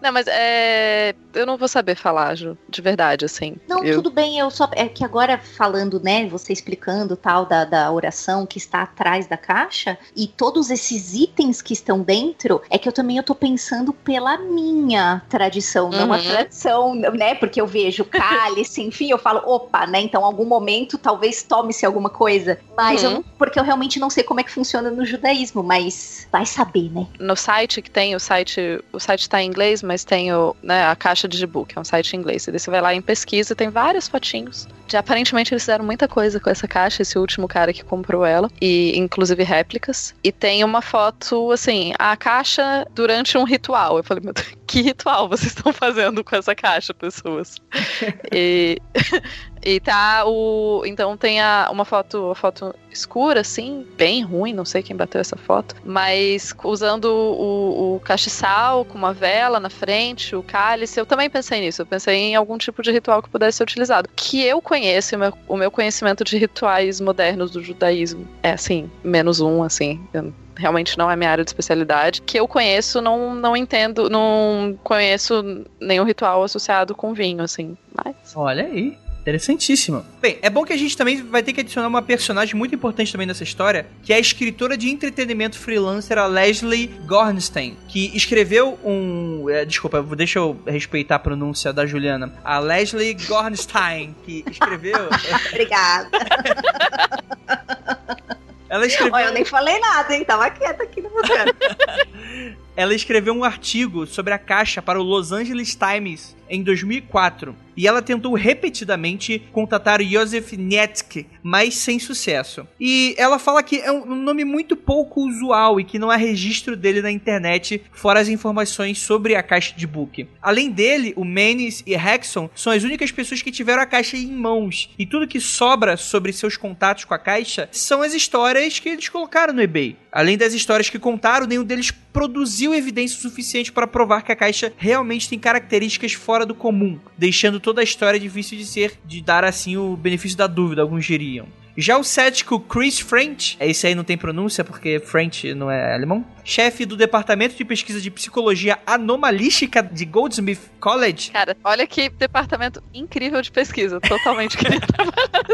Não, mas é. Eu não vou saber falar, Ju, de verdade, assim. Não, eu... tudo bem, eu só. É que agora falando, né, você explicando tal da, da oração que está atrás da caixa e todos esses itens que estão dentro, é que eu também eu tô pensando pela minha tradição, não a Uhum. tradição, né? Porque eu vejo cálice, enfim, eu falo, opa, né? Então, em algum momento, talvez tome-se alguma coisa. Mas eu Uhum. não- porque eu realmente não sei como é que funciona no judaísmo, mas vai saber, né? no site que tem, o site, o site tá em inglês, mas tem o, né, a caixa de book, é um site em inglês. E daí você vai lá em pesquisa, tem várias fotinhos. De, aparentemente eles fizeram muita coisa com essa caixa, esse último cara que comprou ela, e inclusive réplicas. E tem uma foto, assim, a caixa durante um ritual. Eu falei, meu Deus, que ritual vocês estão fazendo com essa caixa, pessoas? e E tá o. Então tem a, uma foto, uma foto escura, assim, bem ruim, não sei quem bateu essa foto. Mas usando o, o com uma vela na frente, o cálice. Eu também pensei nisso. Eu pensei em algum tipo de ritual que pudesse ser utilizado. Que eu conheço, o meu, o meu conhecimento de rituais modernos do judaísmo é assim, menos um, assim. Eu realmente não é minha área de especialidade. Que eu conheço, não, não entendo, não conheço nenhum ritual associado com vinho, assim. Mas. Olha aí. Interessantíssimo. Bem, é bom que a gente também vai ter que adicionar uma personagem muito importante também nessa história, que é a escritora de entretenimento freelancer, a Leslie Gornstein, que escreveu um. é, desculpa, deixa eu respeitar a pronúncia da Juliana. A Leslie Gornstein, que escreveu. Obrigada. ela escreveu. Olha, eu nem falei nada, hein? Tava quieta aqui no cara. Ela escreveu um artigo sobre a caixa para o Los Angeles Times em 2004 e ela tentou repetidamente contatar Josef Nietzsche, mas sem sucesso. E ela fala que é um nome muito pouco usual e que não há registro dele na internet, fora as informações sobre a caixa de book. Além dele, o Manis e Hexon são as únicas pessoas que tiveram a caixa em mãos, e tudo que sobra sobre seus contatos com a caixa são as histórias que eles colocaram no eBay. Além das histórias que contaram, nenhum deles produziu evidência suficiente para provar que a caixa realmente tem características fora do comum, deixando toda a história difícil de ser, de dar assim o benefício da dúvida, alguns diriam. Já o cético Chris French, esse aí não tem pronúncia porque French não é alemão, chefe do Departamento de Pesquisa de Psicologia Anomalística de Goldsmith College. Cara, olha que departamento incrível de pesquisa. Totalmente queria trabalhar.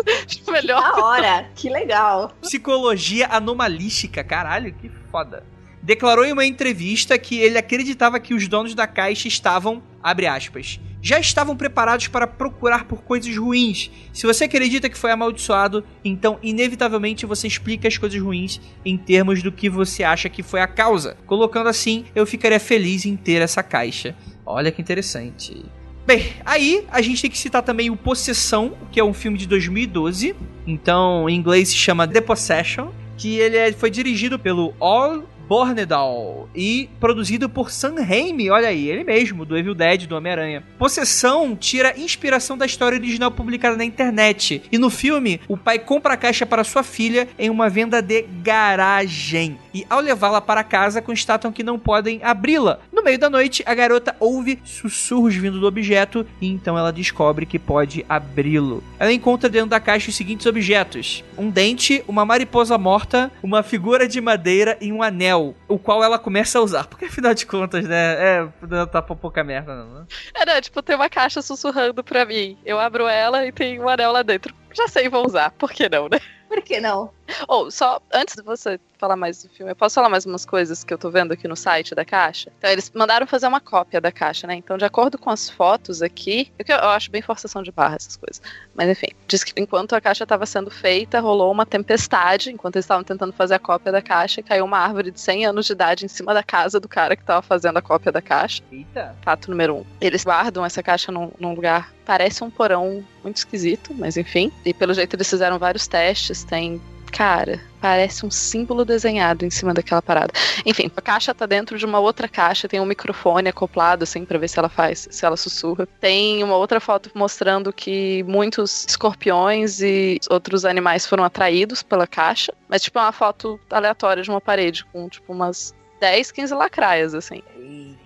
Melhor. Da hora, que legal. Psicologia Anomalística, caralho, que foda. Declarou em uma entrevista que ele acreditava que os donos da caixa estavam, abre aspas, já estavam preparados para procurar por coisas ruins. Se você acredita que foi amaldiçoado, então inevitavelmente você explica as coisas ruins em termos do que você acha que foi a causa. Colocando assim, eu ficaria feliz em ter essa caixa. Olha que interessante. Bem, aí a gente tem que citar também o Possessão, que é um filme de 2012. Então, em inglês se chama The Possession, que ele é- foi dirigido pelo All Bornedal e produzido por Sam Raimi, olha aí, ele mesmo, do Evil Dead, do Homem-Aranha. Possessão tira inspiração da história original publicada na internet. E no filme, o pai compra a caixa para sua filha em uma venda de garagem. E ao levá-la para casa, constatam que não podem abri-la. No meio da noite, a garota ouve sussurros vindo do objeto e então ela descobre que pode abri-lo. Ela encontra dentro da caixa os seguintes objetos: um dente, uma mariposa morta, uma figura de madeira e um anel, o qual ela começa a usar. Porque afinal de contas, né? É, não tá pra pouca merda, não. né? Era, tipo, tem uma caixa sussurrando pra mim. Eu abro ela e tem um anel lá dentro. Já sei, vou usar. Por que não, né? Por que não? Ou, só antes de você falar mais do filme, eu posso falar mais umas coisas que eu tô vendo aqui no site da caixa? Então, eles mandaram fazer uma cópia da caixa, né? Então, de acordo com as fotos aqui, eu, eu acho bem forçação de barra essas coisas. Mas enfim, diz que enquanto a caixa estava sendo feita, rolou uma tempestade, enquanto eles estavam tentando fazer a cópia da caixa, e caiu uma árvore de 100 anos de idade em cima da casa do cara que tava fazendo a cópia da caixa. Eita. Fato número um. Eles guardam essa caixa num, num lugar, parece um porão muito esquisito, mas enfim. E pelo jeito eles fizeram vários testes, tem. Cara, parece um símbolo desenhado em cima daquela parada. Enfim, a caixa tá dentro de uma outra caixa, tem um microfone acoplado, assim, pra ver se ela faz, se ela sussurra. Tem uma outra foto mostrando que muitos escorpiões e outros animais foram atraídos pela caixa. Mas, tipo, é uma foto aleatória de uma parede, com, tipo, umas 10, 15 lacraias, assim.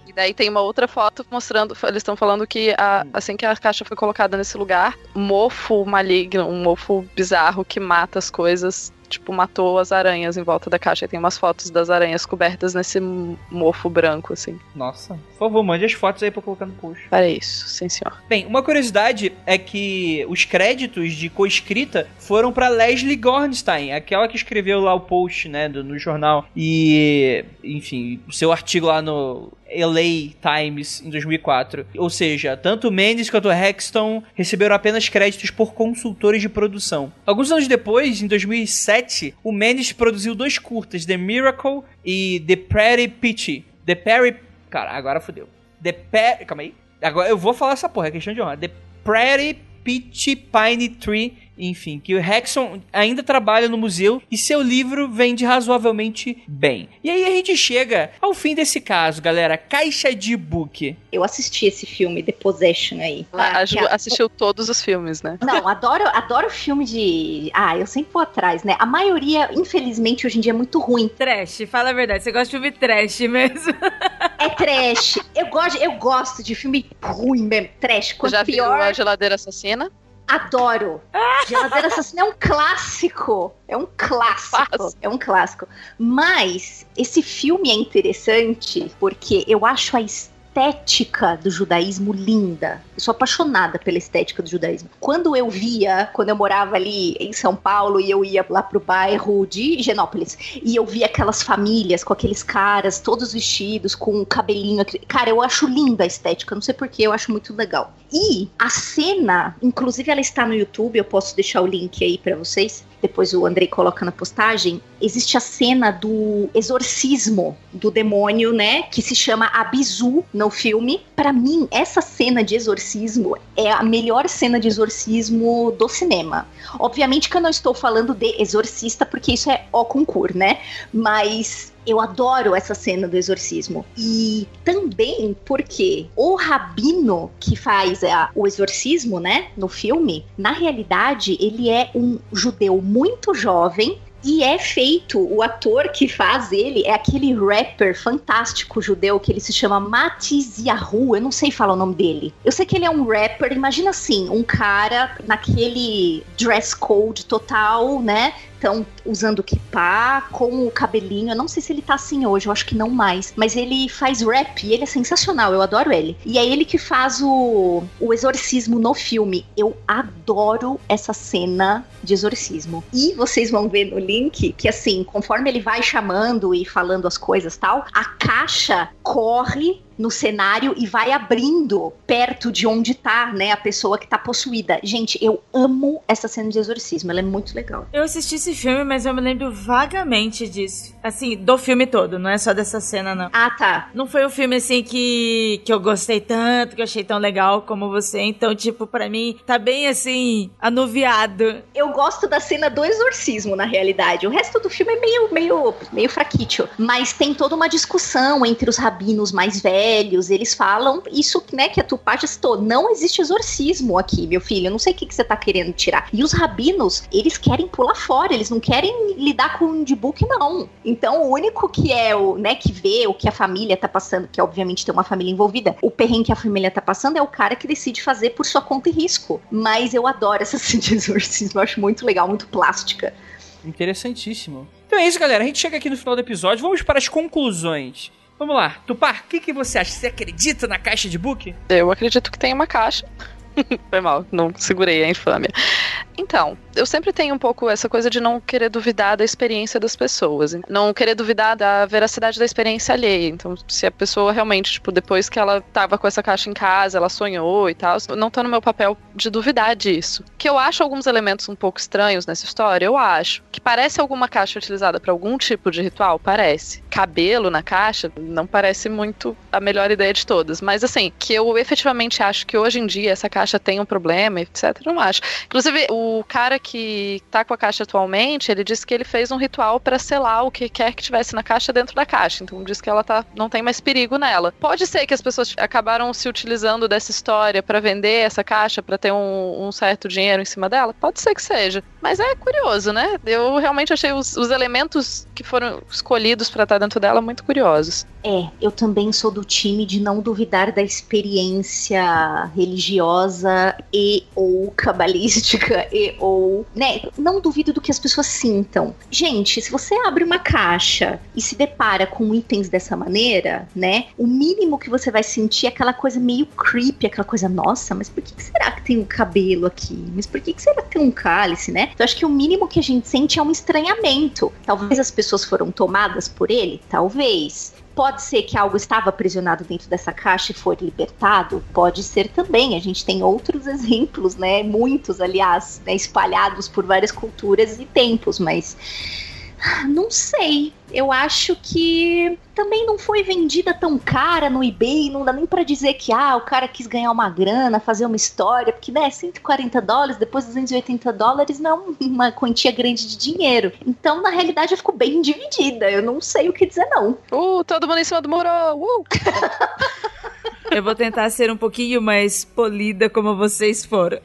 E daí tem uma outra foto mostrando, eles estão falando que a- assim que a caixa foi colocada nesse lugar, um mofo maligno, um mofo bizarro que mata as coisas, tipo, matou as aranhas em volta da caixa. E tem umas fotos das aranhas cobertas nesse mofo branco, assim. Nossa. Por favor, mande as fotos aí pra colocar no post. Para isso, sim senhor. Bem, uma curiosidade é que os créditos de coescrita foram pra Leslie Gornstein, aquela que escreveu lá o post, né, do- no jornal. E, enfim, o seu artigo lá no LA Times em 2004. Ou seja, tanto Mendes quanto Hexton receberam apenas créditos por consultores de produção. Alguns anos depois, em 2007, o Mendes produziu dois curtas, The Miracle e The Pretty Peachy. The Perry... Cara, agora fodeu. The Pe... Calma aí. Agora eu vou falar essa porra, é questão de honra. The Pretty Peachy Pine Tree, enfim, que o Hexon ainda trabalha no museu e seu livro vende razoavelmente bem. E aí a gente chega ao fim desse caso, galera. Caixa de book. Eu assisti esse filme, The Possession aí. A, a Ju Que a- assistiu todos os filmes, né? Não, adoro, adoro filme de. Ah, eu sempre vou atrás, né? A maioria, infelizmente, hoje em dia é muito ruim. Trash, fala a verdade. Você gosta de filme trash mesmo. É trash. eu, gosto, eu gosto de filme ruim mesmo. Trash. Quanto já viu pior, a geladeira assassina? Adoro. Geladeira Assassina é um clássico. É um clássico. É um clássico. Mas esse filme é interessante porque eu acho a estética do judaísmo linda. Eu sou apaixonada pela estética do judaísmo. Quando eu via, quando eu morava ali em São Paulo e eu ia lá pro bairro de Genópolis, e eu via aquelas famílias com aqueles caras todos vestidos, com o cabelinho. Cara, eu acho linda a estética, não sei porquê, eu acho muito legal. E a cena, inclusive ela está no YouTube, eu posso deixar o link aí para vocês depois o Andrei coloca na postagem, existe a cena do exorcismo do demônio, né, que se chama Abizu no filme. Para mim, essa cena de exorcismo é a melhor cena de exorcismo do cinema. Obviamente que eu não estou falando de exorcista, porque isso é o concurso, né? Mas eu adoro essa cena do exorcismo. E também porque o rabino que faz a, o exorcismo, né, no filme, na realidade, ele é um judeu muito jovem e é feito, o ator que faz ele é aquele rapper fantástico judeu que ele se chama Matiz Yahu. Eu não sei falar o nome dele. Eu sei que ele é um rapper. Imagina assim, um cara naquele dress code total, né? Então, usando kippah, com o cabelinho. Eu não sei se ele tá assim hoje, eu acho que não mais. Mas ele faz rap e ele é sensacional, eu adoro ele. E é ele que faz o, o exorcismo no filme. Eu adoro essa cena de exorcismo. E vocês vão ver no link que, assim, conforme ele vai chamando e falando as coisas tal, a caixa corre no cenário e vai abrindo perto de onde tá, né, a pessoa que tá possuída. Gente, eu amo essa cena de exorcismo, ela é muito legal. Eu assisti esse filme, mas eu me lembro vagamente disso. Assim, do filme todo, não é só dessa cena, não. Ah, tá. Não foi um filme, assim, que, que eu gostei tanto, que eu achei tão legal como você. Então, tipo, para mim, tá bem, assim, anuviado. Eu gosto da cena do exorcismo, na realidade. O resto do filme é meio, meio, meio fraquício. Mas tem toda uma discussão entre os rabinos mais velhos. Eles falam isso, né, que a Tupá já citou. Não existe exorcismo aqui, meu filho. Eu não sei o que, que você tá querendo tirar. E os rabinos, eles querem pular fora. Eles não querem lidar com o book, não. Então, o único que é o, né, que vê o que a família tá passando, que obviamente tem uma família envolvida, o perrengue que a família tá passando é o cara que decide fazer por sua conta e risco. Mas eu adoro essa cena de exorcismo, eu acho muito legal, muito plástica. Interessantíssimo. Então é isso, galera. A gente chega aqui no final do episódio. Vamos para as conclusões. Vamos lá. Tupar, o que, que você acha? Você acredita na caixa de book? Eu acredito que tem uma caixa. Foi mal, não segurei a infâmia. Então, eu sempre tenho um pouco essa coisa de não querer duvidar da experiência das pessoas. Não querer duvidar da veracidade da experiência alheia. Então, se a pessoa realmente, tipo, depois que ela tava com essa caixa em casa, ela sonhou e tal, não tá no meu papel de duvidar disso. Que eu acho alguns elementos um pouco estranhos nessa história, eu acho. Que parece alguma caixa utilizada para algum tipo de ritual, parece. Cabelo na caixa não parece muito a melhor ideia de todas. Mas assim, que eu efetivamente acho que hoje em dia essa caixa tem um problema, etc, não acho. Inclusive, o o cara que tá com a caixa atualmente, ele disse que ele fez um ritual para selar o que quer que tivesse na caixa dentro da caixa. Então diz que ela tá, não tem mais perigo nela. Pode ser que as pessoas acabaram se utilizando dessa história para vender essa caixa, para ter um, um, certo dinheiro em cima dela? Pode ser que seja. Mas é curioso, né? Eu realmente achei os, os elementos que foram escolhidos para estar dentro dela muito curiosos. É, eu também sou do time de não duvidar da experiência religiosa e ou cabalística e ou, né, não duvido do que as pessoas sintam. Gente, se você abre uma caixa e se depara com itens dessa maneira, né, o mínimo que você vai sentir é aquela coisa meio creepy, aquela coisa, nossa, mas por que, será que tem um cabelo aqui? Mas por que, que será que tem um cálice, né? Então acho que o mínimo que a gente sente é um estranhamento. Talvez as pessoas foram tomadas por ele, talvez. Pode ser que algo estava aprisionado dentro dessa caixa e foi libertado? Pode ser também. A gente tem outros exemplos, né? Muitos, aliás, né? espalhados por várias culturas e tempos, mas não sei. Eu acho que também não foi vendida tão cara no eBay. Não dá nem para dizer que ah, o cara quis ganhar uma grana, fazer uma história, porque né, 140 dólares, depois 280 dólares não é uma quantia grande de dinheiro. Então, na realidade, eu fico bem dividida. Eu não sei o que dizer, não. Uh, todo mundo em cima do muro! Uh. Eu vou tentar ser um pouquinho mais polida como vocês foram.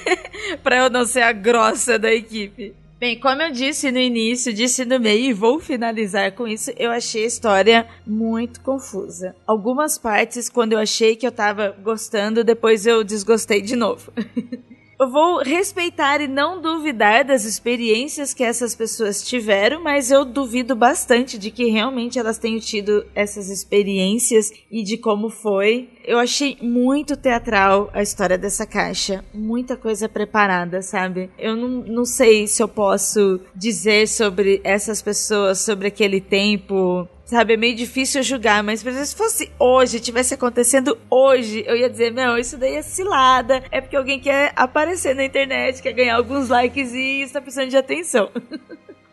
pra eu não ser a grossa da equipe. Bem, como eu disse no início, disse no meio e vou finalizar com isso, eu achei a história muito confusa. Algumas partes, quando eu achei que eu tava gostando, depois eu desgostei de novo. eu vou respeitar e não duvidar das experiências que essas pessoas tiveram, mas eu duvido bastante de que realmente elas tenham tido essas experiências e de como foi. Eu achei muito teatral a história dessa caixa. Muita coisa preparada, sabe? Eu não, não sei se eu posso dizer sobre essas pessoas, sobre aquele tempo. Sabe, é meio difícil julgar, mas se fosse hoje, tivesse acontecendo hoje, eu ia dizer, não, isso daí é cilada, é porque alguém quer aparecer na internet, quer ganhar alguns likes e está precisando de atenção.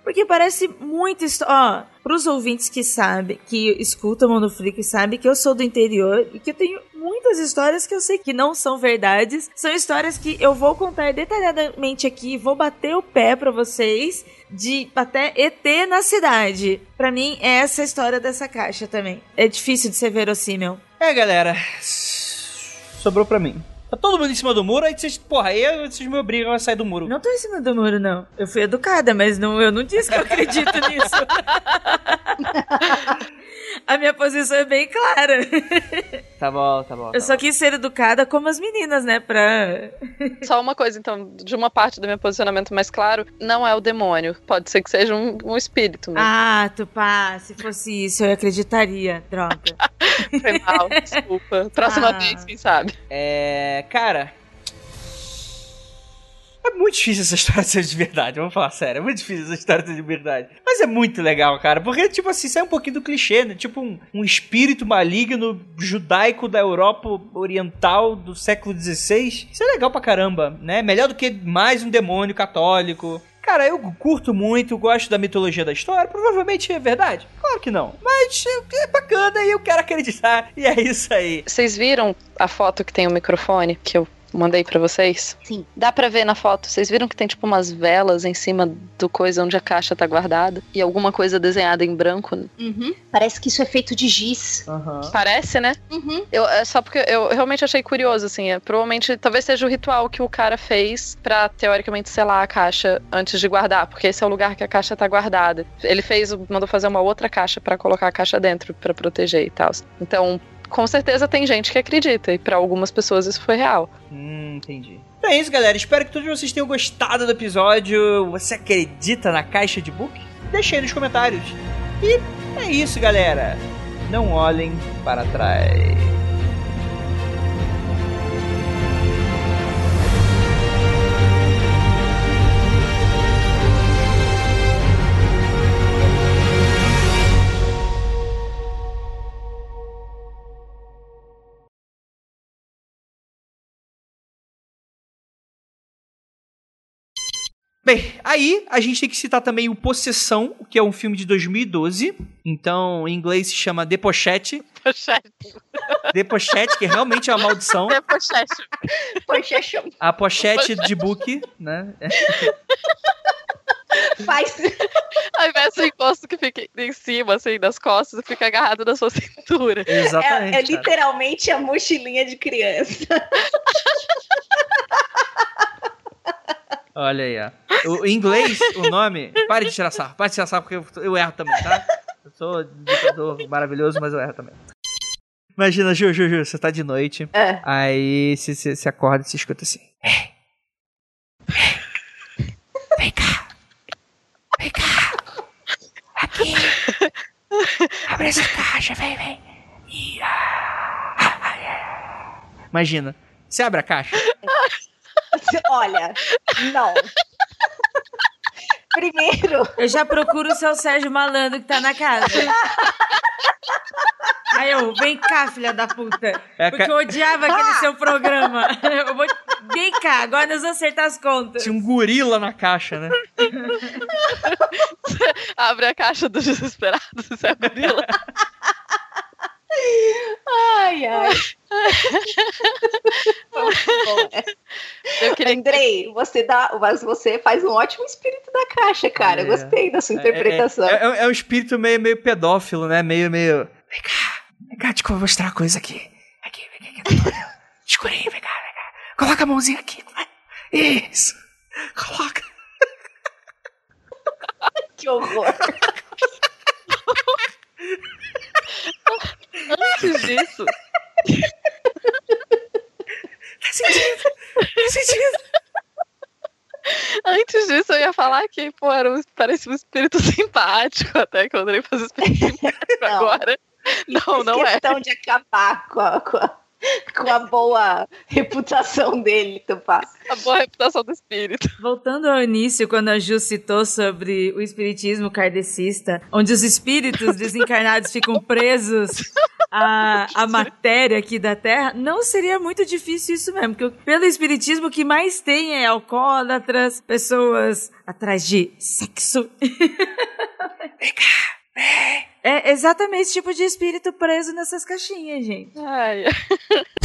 Porque parece muito. Ó, pros ouvintes que sabem, que escutam o Mundo Freak, sabem que eu sou do interior e que eu tenho muitas histórias que eu sei que não são verdades. São histórias que eu vou contar detalhadamente aqui, vou bater o pé para vocês de até ET na cidade. Para mim, é essa a história dessa caixa também. É difícil de ser verossímil. É, galera. Sobrou pra mim. Tá todo mundo em cima do muro, aí vocês, porra, aí vocês me obrigam a sair do muro. Não tô em cima do muro, não. Eu fui educada, mas não, eu não disse que eu acredito nisso. A minha posição é bem clara. Tá bom, tá bom. Eu tá só bom. quis ser educada como as meninas, né? Pra. Só uma coisa, então, de uma parte do meu posicionamento mais claro, não é o demônio. Pode ser que seja um, um espírito mesmo. Ah, Tupá, se fosse isso, eu acreditaria. Droga. Foi mal, desculpa. Próxima Ah. vez, quem sabe. É. Cara. É muito difícil essa história ser de verdade, vamos falar sério. É muito difícil essa história ser de verdade. Mas é muito legal, cara. Porque, tipo assim, sai um pouquinho do clichê, né? Tipo um, um espírito maligno judaico da Europa Oriental do século XVI. Isso é legal pra caramba, né? Melhor do que mais um demônio católico. Cara, eu curto muito, gosto da mitologia da história. Provavelmente é verdade. Claro que não. Mas é é bacana e eu quero acreditar. E é isso aí. Vocês viram a foto que tem o microfone que eu mandei pra vocês? Sim. Dá pra ver na foto. Vocês viram que tem tipo umas velas em cima do coisa onde a caixa tá guardada e alguma coisa desenhada em branco? Uhum. Parece que isso é feito de giz. Aham. Parece, né? Uhum. Eu, é só porque eu realmente achei curioso, assim. É, provavelmente, talvez seja o ritual que o cara fez pra, teoricamente, selar a caixa antes de guardar, porque esse é o lugar que a caixa tá guardada. Ele fez, mandou fazer uma outra caixa pra colocar a caixa dentro, pra proteger e tal. Então, com certeza tem gente que acredita, e pra algumas pessoas isso foi real. Hum, entendi. Então é isso, galera. Espero que todos vocês tenham gostado do episódio. Você acredita na caixa de book? Deixa aí nos comentários. E é isso, galera. Não olhem para trás. Bem, aí a gente tem que citar também o Possessão, que é um filme de 2012. Então, em inglês se chama The Pochette. Pochete. The Pochette, que realmente é uma maldição. pochete. Poxa, chama. A pochete de book, né? Faz. Ao invés do encosto que fica em cima, assim, das costas, fica agarrado na sua cintura. Exatamente. É, é literalmente a mochilinha de criança. Olha aí, ó. O, em inglês, o nome. Pare de tirar sarro. Pare de tirar sarro porque eu, eu erro também, tá? Eu sou ditador maravilhoso, mas eu erro também. Imagina, Ju, Ju, Ju, você tá de noite. É. Aí você, você, você acorda e você escuta assim. Ei! Vem cá! Vem cá! Aqui! Abre essa caixa, vem, vem! Ah, ah, ah. Imagina, você abre a caixa. Olha, não. Primeiro, Eu já procuro o seu Sérgio Malandro que tá na casa. Aí eu, vem cá, filha da puta. É Porque ca- eu odiava aquele seu programa. Eu vou... Vem cá, agora nós vamos acertar as contas. Tinha um gorila na caixa, né? Abre a caixa dos desesperados, você é o gorila. ai, ai. Né? Eu queria Andrei, você dá, mas você faz um ótimo espírito da caixa, cara. Eu É. gostei da sua interpretação. É, é- é- é um espírito meio, meio pedófilo, né? Meio, meio. Vem cá, vem cá, deixa eu mostrar uma coisa aqui. Aqui, vem cá, aqui. Escurinho, vem cá, vem cá. Coloca a mãozinha aqui. Isso. Coloca. Que horror. antes disso. Faz sentido! Faz sentido! Antes disso, eu ia falar que, pô, era um, parecia um espírito simpático, até que eu adorei fazer espírito simpático não. agora. Não, Fiz não é. questão de acabar com a, com a, com a boa reputação dele, Tupá. A boa reputação do espírito. Voltando ao início, quando a Ju citou sobre o espiritismo kardecista, onde os espíritos desencarnados ficam presos à, à matéria aqui da Terra, não seria muito difícil isso mesmo, porque pelo espiritismo o que mais tem é alcoólatras, pessoas atrás de sexo. É exatamente esse tipo de espírito preso nessas caixinhas, gente. Ai.